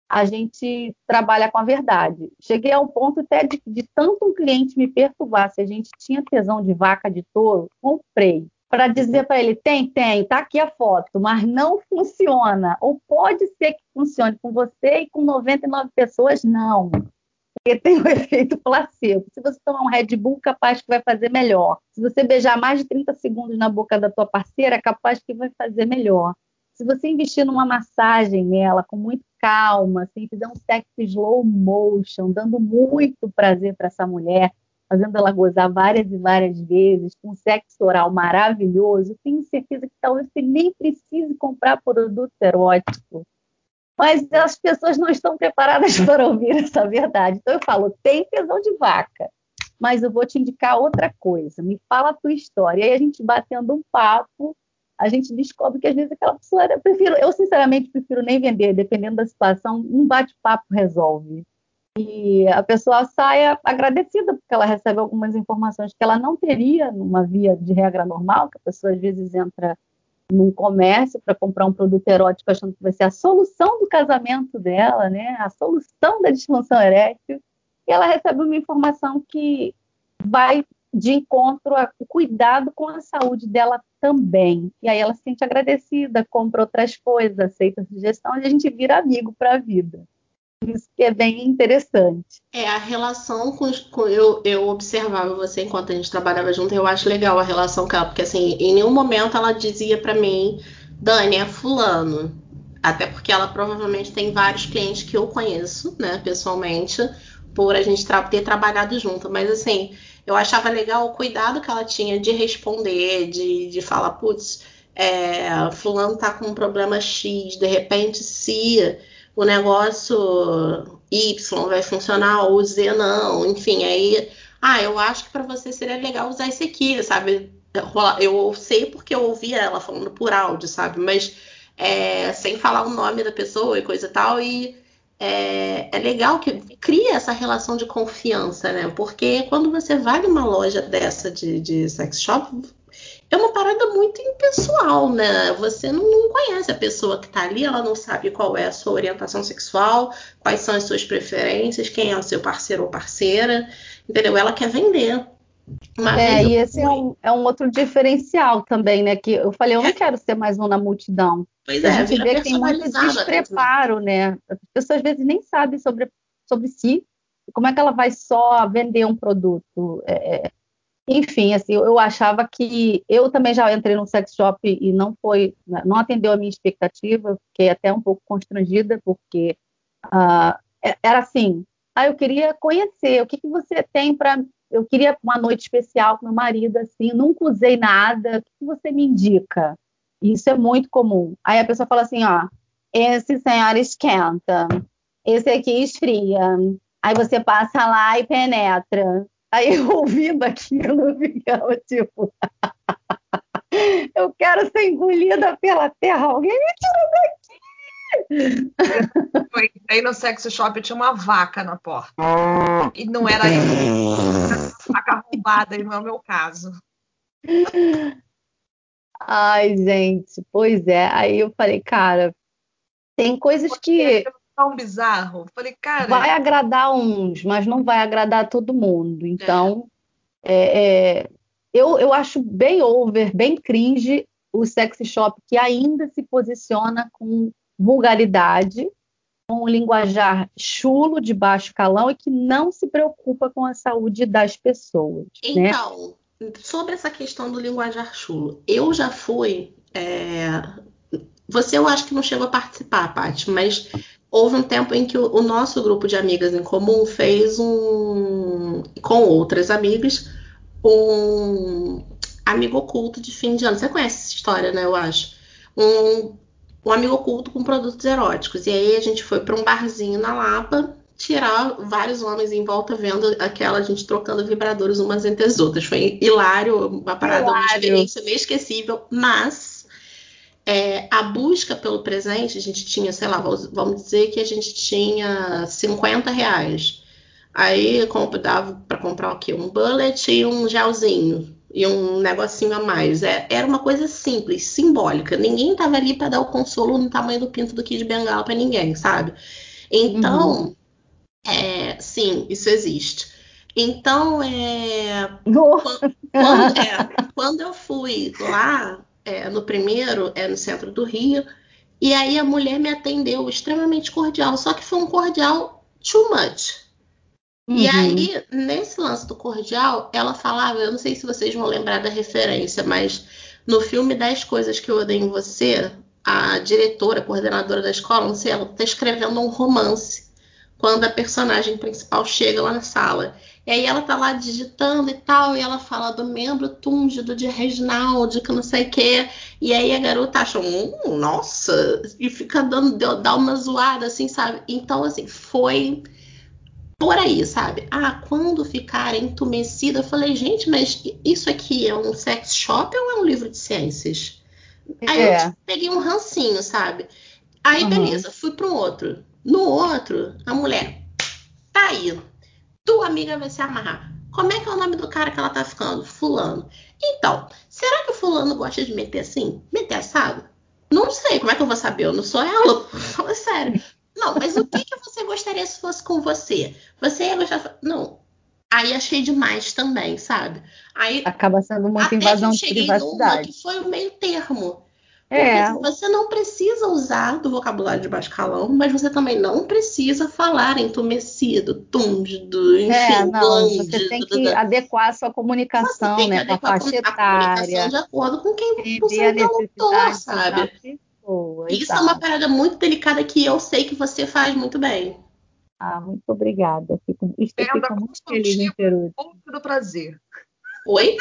a gente trabalha com a verdade. Cheguei ao ponto até de, de tanto um cliente me perturbar se a gente tinha tesão de vaca de touro, comprei. Para dizer para ele, tem, tem, tá aqui a foto, mas não funciona. Ou pode ser que funcione com você e com 99 pessoas, não. Porque tem o efeito placebo. Se você tomar um Red Bull, capaz que vai fazer melhor. Se você beijar mais de 30 segundos na boca da tua parceira, capaz que vai fazer melhor. Se você investir numa massagem nela com muito calma, assim, fizer um sexo slow motion, dando muito prazer para essa mulher, fazendo ela gozar várias e várias vezes, com um sexo oral maravilhoso, tenho certeza que talvez você nem precise comprar produto erótico. Mas as pessoas não estão preparadas para ouvir essa verdade. Então eu falo, tem tesão de vaca, mas eu vou te indicar outra coisa. Me fala a tua história. E aí a gente batendo um papo, a gente descobre que às vezes aquela pessoa era, prefiro, eu sinceramente prefiro nem vender, dependendo da situação, um bate-papo resolve. E a pessoa sai agradecida porque ela recebe algumas informações que ela não teria numa via de regra normal, que a pessoa às vezes entra num comércio para comprar um produto erótico achando que vai ser a solução do casamento dela, né? A solução da disfunção erétil. E ela recebe uma informação que vai de encontro ao cuidado com a saúde dela também. E aí ela se sente agradecida, compra outras coisas, aceita a sugestão e a gente vira amigo para a vida. Isso que é bem interessante. É, a relação com, com, eu, eu observava você enquanto a gente trabalhava junto, eu acho legal a relação com ela, porque assim, em nenhum momento ela dizia para mim, Dani, é fulano. Até porque ela provavelmente tem vários clientes que eu conheço, né, pessoalmente, por a gente tra ter trabalhado junto. Mas assim, eu achava legal o cuidado que ela tinha de responder, de, de falar, putz, é, fulano tá com um problema X, de repente se o negócio Y vai funcionar ou Z não, enfim, aí, ah, eu acho que para você seria legal usar esse aqui, sabe? Eu sei porque eu ouvia ela falando por áudio, sabe? Mas é, sem falar o nome da pessoa e coisa e tal, e é, é, legal que cria essa relação de confiança, né? Porque quando você vai numa loja dessa de, de sex shop, é uma parada muito impessoal, né? Você não, não conhece a pessoa que está ali, ela não sabe qual é a sua orientação sexual, quais são as suas preferências, quem é o seu parceiro ou parceira, entendeu? Ela quer vender. Uma é, e esse é um, é um, outro diferencial também, né? Que eu falei, eu não é. quero ser mais um na multidão. Pois é, a gente vê que tem muito despreparo, né? As pessoas às vezes nem sabem sobre, sobre si, como é que ela vai só vender um produto. É, é enfim, assim, eu achava que eu também já entrei no sex shop e não foi, não atendeu a minha expectativa, fiquei até um pouco constrangida porque uh, era assim, ah, eu queria conhecer, o que, que você tem para, eu queria uma noite especial com meu marido, assim, nunca usei nada, o que, você me indica? Isso é muito comum. Aí a pessoa fala assim, ó, esse senhor esquenta, esse aqui esfria, aí você passa lá e penetra. Aí eu ouvindo aquilo, eu ficava tipo. eu quero ser engolida pela terra, alguém me tira daqui! Aí no sex shop tinha uma vaca na porta. E não era vaca roubada, e não é o meu caso. Ai, gente, pois é. Aí eu falei, cara, tem coisas que tão bizarro. Falei, cara. Vai agradar uns, mas não vai agradar todo mundo. Então, é. É, eu, eu acho bem over, bem cringe o sex shop que ainda se posiciona com vulgaridade, um linguajar chulo de baixo calão e que não se preocupa com a saúde das pessoas. Né? Então, né? sobre essa questão do linguajar chulo, eu já fui. É... Você eu acho que não chegou a participar, Paty, mas houve um tempo em que o, o, nosso grupo de amigas em comum fez um, com outras amigas, um amigo oculto de fim de ano. Você conhece essa história, né? Eu acho. Um, um amigo oculto com produtos eróticos. E aí a gente foi para um barzinho na Lapa tirar vários homens em volta vendo aquela gente trocando vibradores umas entre as outras. Foi hilário, uma parada, hilário. uma experiência meio esquecível, mas é, a busca pelo presente, a gente tinha, sei lá, vamos dizer que a gente tinha 50 reais. Aí dava para comprar o quê? Um bullet e um gelzinho e um negocinho a mais. É, era uma coisa simples, simbólica. Ninguém estava ali para dar o consolo no tamanho do pinto do Kid Bengala para ninguém, sabe? Então, uhum. é, sim, isso existe. Então, é, quando, quando, é, quando eu fui lá, é, no primeiro, é no centro do Rio. E aí a mulher me atendeu extremamente cordial, só que foi um cordial too much. Uhum. E aí, nesse lance do cordial, ela falava, eu não sei se vocês vão lembrar da referência, mas no filme 10 Coisas que Eu Odeio em Você, a diretora, a coordenadora da escola, não sei, ela está escrevendo um romance quando a personagem principal chega lá na sala. E aí ela tá lá digitando e tal, e ela fala do membro túngido de Reginaldo, que não sei o quê. E aí a garota acha, hum, nossa, e fica dando, dá uma zoada, assim, sabe? Então, assim, foi por aí, sabe? Ah, quando ficar entumecida, eu falei, gente, mas isso aqui é um sex shop ou é um livro de ciências? Aí é. eu peguei um rancinho, sabe? Aí, uhum. beleza, fui pro outro. No outro, a mulher, tá aí, tua amiga vai se amarrar. Como é que é o nome do cara que ela tá ficando? Fulano. Então, será que o fulano gosta de meter assim? Meter assado? Não sei, como é que eu vou saber? Eu não sou ela. Fala sério. Não, mas o que, que você gostaria se fosse com você? Você ia gostar. Não. Aí achei demais também, sabe? Aí, Acaba sendo muita invasão de privacidade. que foi o meio termo. É. você não precisa usar do vocabulário de baixo calão, mas você também não precisa falar entumecido, túngido, enfim. É, não, você tem que adequar a sua comunicação, né, com a faixa etária. de acordo com quem você interlocutor, sabe? Pessoa, Isso é uma parada muito delicada que eu sei que você faz muito bem. Ah, muito obrigada. Fico, estou fico muito feliz em ter Coaching do prazer. Oi?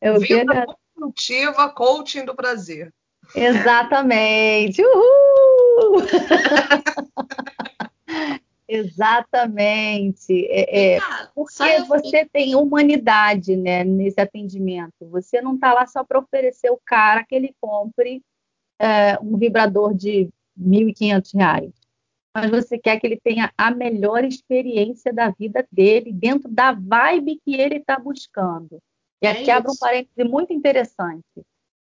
Eu Vida construtiva, coaching do prazer. Exatamente. Uhul! Exatamente. É, é, porque você tem humanidade né, nesse atendimento. Você não está lá só para oferecer o cara que ele compre é, um vibrador de R$ 1.500. mas você quer que ele tenha a melhor experiência da vida dele, dentro da vibe que ele está buscando. E aqui é abre um parêntese muito interessante.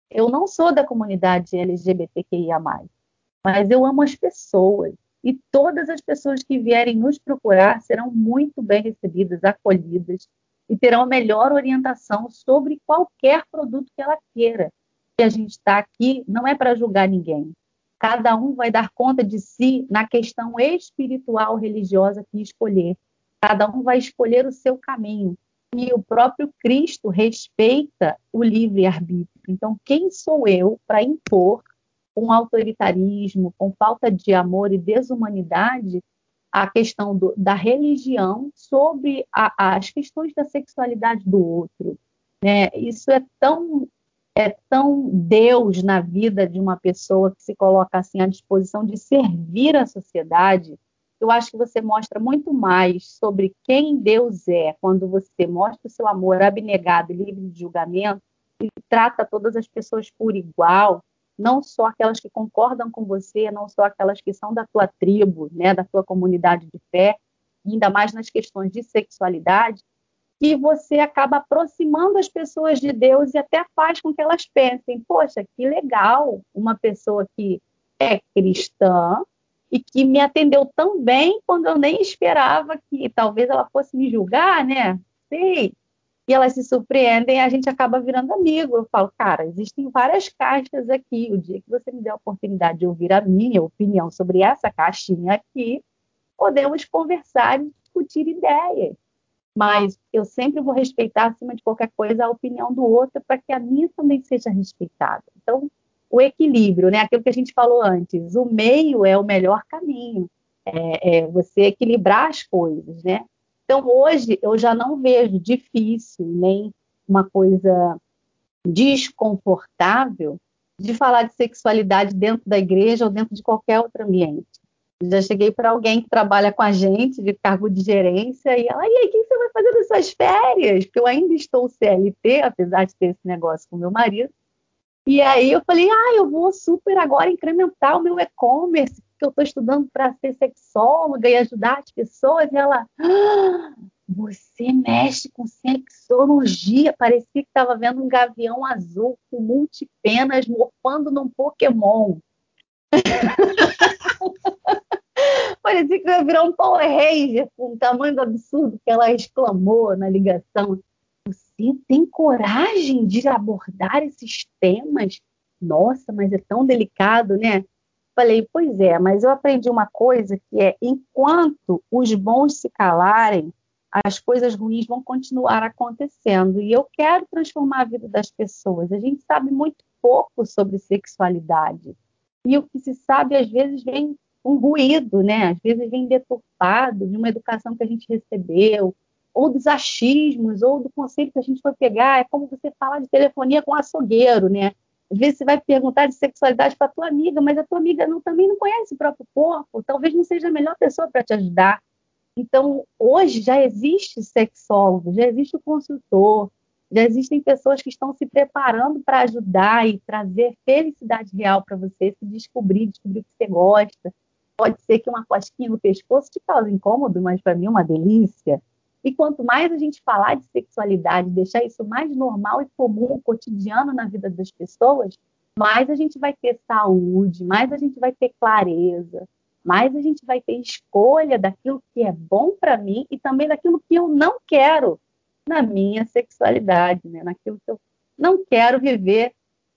Eu não sou da comunidade LGBTQIA, mas eu amo as pessoas. E todas as pessoas que vierem nos procurar serão muito bem recebidas, acolhidas e terão a melhor orientação sobre qualquer produto que ela queira. A gente está aqui não é para julgar ninguém, Cada um vai dar conta de si na questão espiritual religiosa que escolher. Cada um vai escolher o seu caminho. E o próprio Cristo respeita o livre-arbítrio. Então, quem sou eu para impor com autoritarismo, com falta de amor e desumanidade, a questão do, da religião sobre a, as questões da sexualidade do outro? Né? Isso é tão é tão Deus na vida de uma pessoa que se coloca assim à disposição de servir a sociedade, eu acho que você mostra muito mais sobre quem Deus é quando você mostra o seu amor abnegado e livre de julgamento e trata todas as pessoas por igual, não só aquelas que concordam com você, não só aquelas que são da tua tribo, né, da tua comunidade de fé, ainda mais nas questões de sexualidade, que você acaba aproximando as pessoas de Deus e até faz com que elas pensem: poxa, que legal uma pessoa que é cristã e que me atendeu tão bem quando eu nem esperava que talvez ela fosse me julgar, né? Sei. E elas se surpreendem a gente acaba virando amigo. Eu falo, cara, existem várias caixas aqui. O dia que você me der a oportunidade de ouvir a minha opinião sobre essa caixinha aqui, podemos conversar e discutir ideias mas eu sempre vou respeitar, acima de qualquer coisa, a opinião do outro para que a minha também seja respeitada. Então, o equilíbrio, né? Aquilo que a gente falou antes, o meio é o melhor caminho, é, é você equilibrar as coisas, né? Então, hoje, eu já não vejo difícil, nem uma coisa desconfortável de falar de sexualidade dentro da igreja ou dentro de qualquer outro ambiente. Já cheguei para alguém que trabalha com a gente, de cargo de gerência, e ela, e aí, o que você vai fazer nas suas férias? Porque eu ainda estou CLT, apesar de ter esse negócio com meu marido. E aí eu falei, ah, eu vou super agora incrementar o meu e-commerce, porque eu estou estudando para ser sexóloga e ajudar as pessoas. E ela, ah, você mexe com sexologia. Parecia que estava vendo um gavião azul com multipenas morfando num Pokémon. Parecia que ia virar um Power Ranger com um tamanho do absurdo que ela exclamou na ligação. Você tem coragem de abordar esses temas? Nossa, mas é tão delicado, né? Falei, pois é, mas eu aprendi uma coisa que é: enquanto os bons se calarem, as coisas ruins vão continuar acontecendo. E eu quero transformar a vida das pessoas. A gente sabe muito pouco sobre sexualidade. E o que se sabe, às vezes, vem um ruído, né? Às vezes vem deturpado de uma educação que a gente recebeu, ou dos achismos, ou do conselho que a gente foi pegar. É como você falar de telefonia com açougueiro, né? Às vezes você vai perguntar de sexualidade para tua amiga, mas a tua amiga não, também não conhece o próprio corpo, talvez não seja a melhor pessoa para te ajudar. Então, hoje já existe sexólogo, já existe o consultor, já existem pessoas que estão se preparando para ajudar e trazer felicidade real para você, se descobrir, descobrir o que você gosta, Pode ser que uma cosquinha no pescoço te cause incômodo, mas para mim é uma delícia. E quanto mais a gente falar de sexualidade, deixar isso mais normal e comum, cotidiano na vida das pessoas, mais a gente vai ter saúde, mais a gente vai ter clareza, mais a gente vai ter escolha daquilo que é bom para mim e também daquilo que eu não quero na minha sexualidade, né? naquilo que eu não quero viver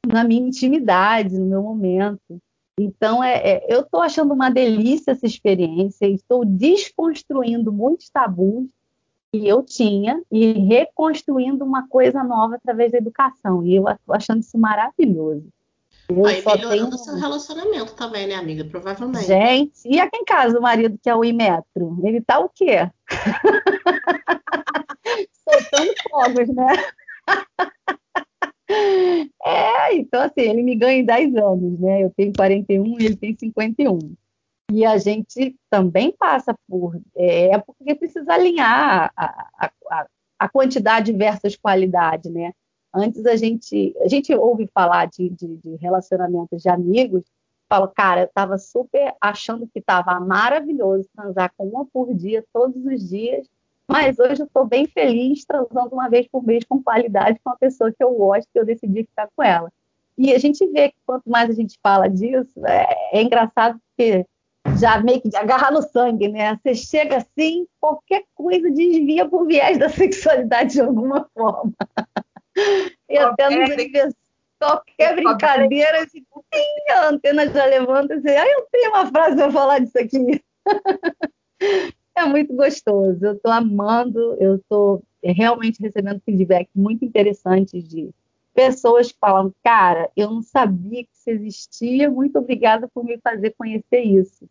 na minha intimidade, no meu momento. Então, é, é eu estou achando uma delícia essa experiência, estou desconstruindo muitos tabus que eu tinha e reconstruindo uma coisa nova através da educação. E eu estou achando isso maravilhoso. Eu Aí melhorando tenho... seu relacionamento também, né, amiga? Provavelmente. Gente, e aqui em casa o marido que é o Imetro? Ele tá o quê? Soltando fogos, né? É, então assim, ele me ganha em 10 anos, né? Eu tenho 41 e ele tem 51. E a gente também passa por é, é porque precisa alinhar a, a, a, quantidade versus qualidade, né? Antes a gente, a gente ouve falar de, de, de relacionamentos de amigos, Falo, cara, eu tava super achando que tava maravilhoso transar com uma por dia, todos os dias, mas hoje eu tô bem feliz transando uma vez por mês com qualidade com uma pessoa que eu gosto e eu decidi ficar com ela. E a gente vê que quanto mais a gente fala disso, é, é engraçado porque já meio que agarra no sangue, né? Você chega assim, qualquer coisa desvia por viés da sexualidade de alguma forma. E até nos aniversários, qualquer brincadeira, assim, a antena já levanta assim, ah, eu tenho uma frase para falar disso aqui. É muito gostoso, eu estou amando, eu estou realmente recebendo feedback muito interessantes de pessoas que falam, cara, eu não sabia que isso existia, muito obrigada por me fazer conhecer isso.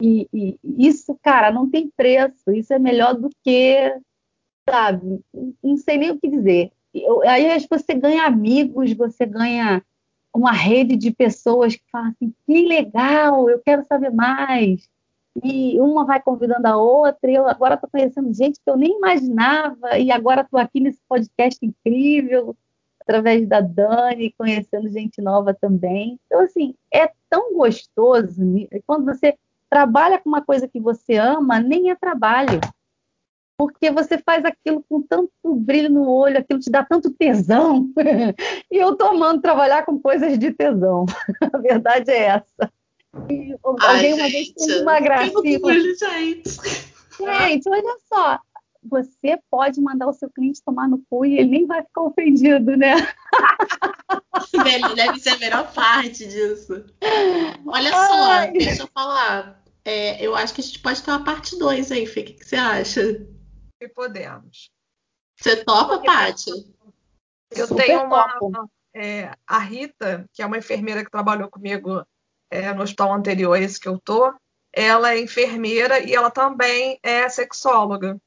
E, e, isso, cara, não tem preço. Isso é melhor do que, sabe? Não sei nem o que dizer. Eu, aí você ganha amigos, você ganha uma rede de pessoas que falam assim: que legal, eu quero saber mais. E uma vai convidando a outra, e eu agora estou conhecendo gente que eu nem imaginava, e agora estou aqui nesse podcast incrível, através da Dani, conhecendo gente nova também. Então, assim, é tão gostoso quando você trabalha com uma coisa que você ama, nem é trabalho. Porque você faz aquilo com tanto brilho no olho, aquilo te dá tanto tesão. e eu tô amando trabalhar com coisas de tesão. A verdade é essa. E Ai, alguém uma vez fez uma gracinha. Gente. gente, olha só. Você pode mandar o seu cliente tomar no cu e ele nem vai ficar ofendido, né? Deve ser a melhor parte disso. Olha Ai. só, deixa eu falar. É, eu acho que a gente pode ter uma parte 2 aí, Fê. O que, que, você acha? E podemos. Você topa, Paty? Eu Super tenho uma. É, a Rita, que é uma enfermeira que trabalhou comigo é, no hospital anterior, esse que eu tô, ela é enfermeira e ela também é sexóloga.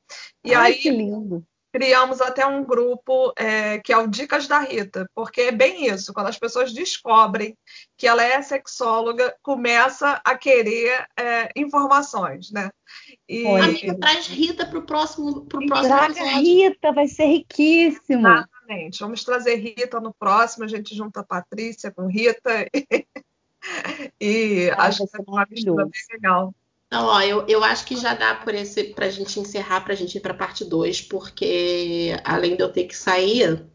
E Ai, aí, que lindo criamos até um grupo é, que é o Dicas da Rita, porque é bem isso, quando as pessoas descobrem que ela é sexóloga, começa a querer é, informações, né? E... Amiga, traz Rita para o próximo, pro próximo Traga episódio. Rita, vai ser riquíssimo. Exatamente, vamos trazer Rita no próximo, a gente junta a Patrícia com Rita e ah, acho que ser uma mistura bem legal. Então, ó, eu, eu acho que já dá por esse pra gente encerrar, pra gente ir pra parte 2, porque além de eu ter que sair,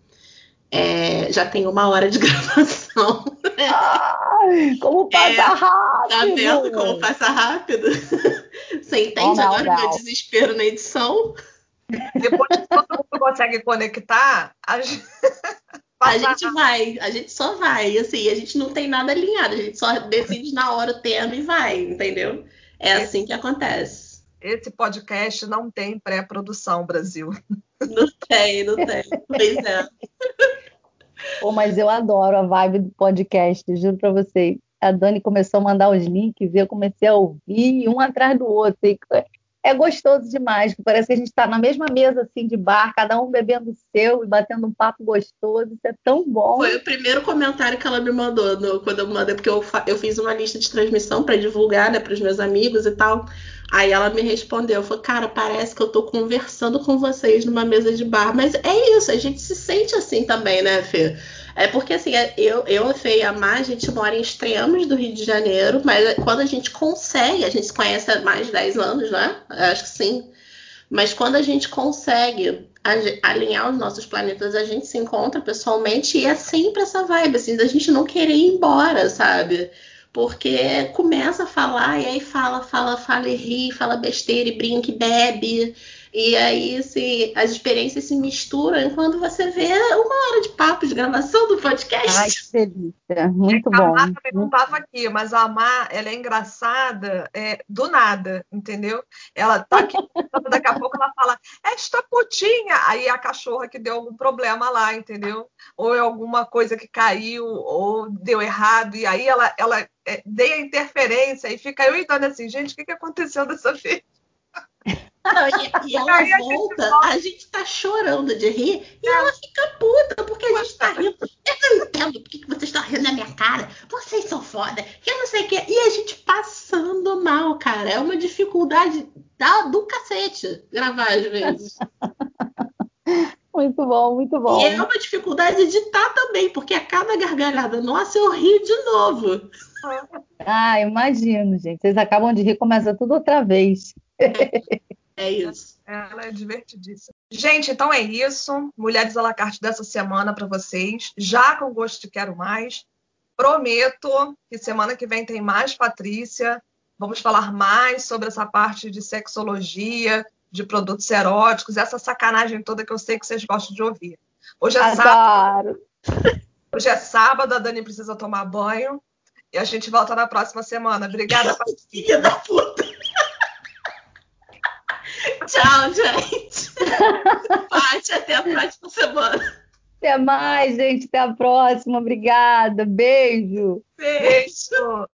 é, já tem uma hora de gravação. Ai, como passa é, rápido! Tá vendo como passa rápido? Você entende oh, agora o meu desespero na edição? Depois que todo mundo consegue conectar, a gente... A gente vai, a gente só vai, assim, a gente não tem nada alinhado, a gente só decide na hora o tema e vai, entendeu? É assim que acontece. Esse podcast não tem pré-produção, Brasil. Não tem, não tem. Pois é. Pô, mas eu adoro a vibe do podcast, juro para vocês. A Dani começou a mandar os links e eu comecei a ouvir um atrás do outro. E é gostoso demais. Parece que a gente está na mesma mesa assim de bar, cada um bebendo o seu e batendo um papo gostoso. Isso é tão bom. Foi o primeiro comentário que ela me mandou no, quando eu mandei, porque eu, eu fiz uma lista de transmissão para divulgar né, para os meus amigos e tal. Aí ela me respondeu, falou, cara, parece que eu tô conversando com vocês numa mesa de bar. Mas é isso, a gente se sente assim também, né, Fê? É porque assim, é, eu, eu a Fê e a Mar, a gente mora em extremos do Rio de Janeiro, mas quando a gente consegue, a gente se conhece há mais de 10 anos, né? acho que sim. Mas quando a gente consegue alinhar os nossos planetas, a gente se encontra pessoalmente e é sempre essa vibe, assim, da gente não querer ir embora, sabe? Porque começa a falar e aí fala, fala, fala e ri, fala besteira e brinca e bebe. E aí se, as experiências se misturam quando você vê uma hora de papo de gravação do podcast. Ai, que delícia. Muito bom. A Má também não estava aqui, mas a Má, ela é engraçada é, do nada, entendeu? Ela tá aqui, daqui a pouco ela fala, esta putinha! Aí a cachorra que deu algum problema lá, entendeu? Ou é alguma coisa que caiu, ou deu errado, e aí ela, ela é, dei a interferência e fica eu e Dani assim, gente, o que, que aconteceu dessa vez? Não, e, e, ela volta, a gente tá chorando de rir e ela fica puta porque a gente tá rindo. Eu não entendo por que você está rindo na minha cara. Vocês são foda. Eu não sei o que. E a gente passando mal, cara. É uma dificuldade da, do cacete gravar às vezes. Muito bom, muito bom. E é uma dificuldade de editar também, porque a cada gargalhada nossa eu rio de novo. Ah, imagino, gente. Vocês acabam de rir, começa tudo outra vez. É isso. Ela é divertidíssima. Gente, então é isso. Mulheres à la carte dessa semana para vocês. Já com gosto de quero mais. Prometo que semana que vem tem mais Patrícia. Vamos falar mais sobre essa parte de sexologia, de produtos eróticos, essa sacanagem toda que eu sei que vocês gostam de ouvir. Hoje é Adoro. sábado. Hoje é sábado, a Dani precisa tomar banho. E a gente volta na próxima semana. Obrigada, Patrícia. Filha da puta. Tchau, gente. Paty, até a próxima semana. Até mais, gente. Até a próxima. Obrigada. Beijo. Beijo.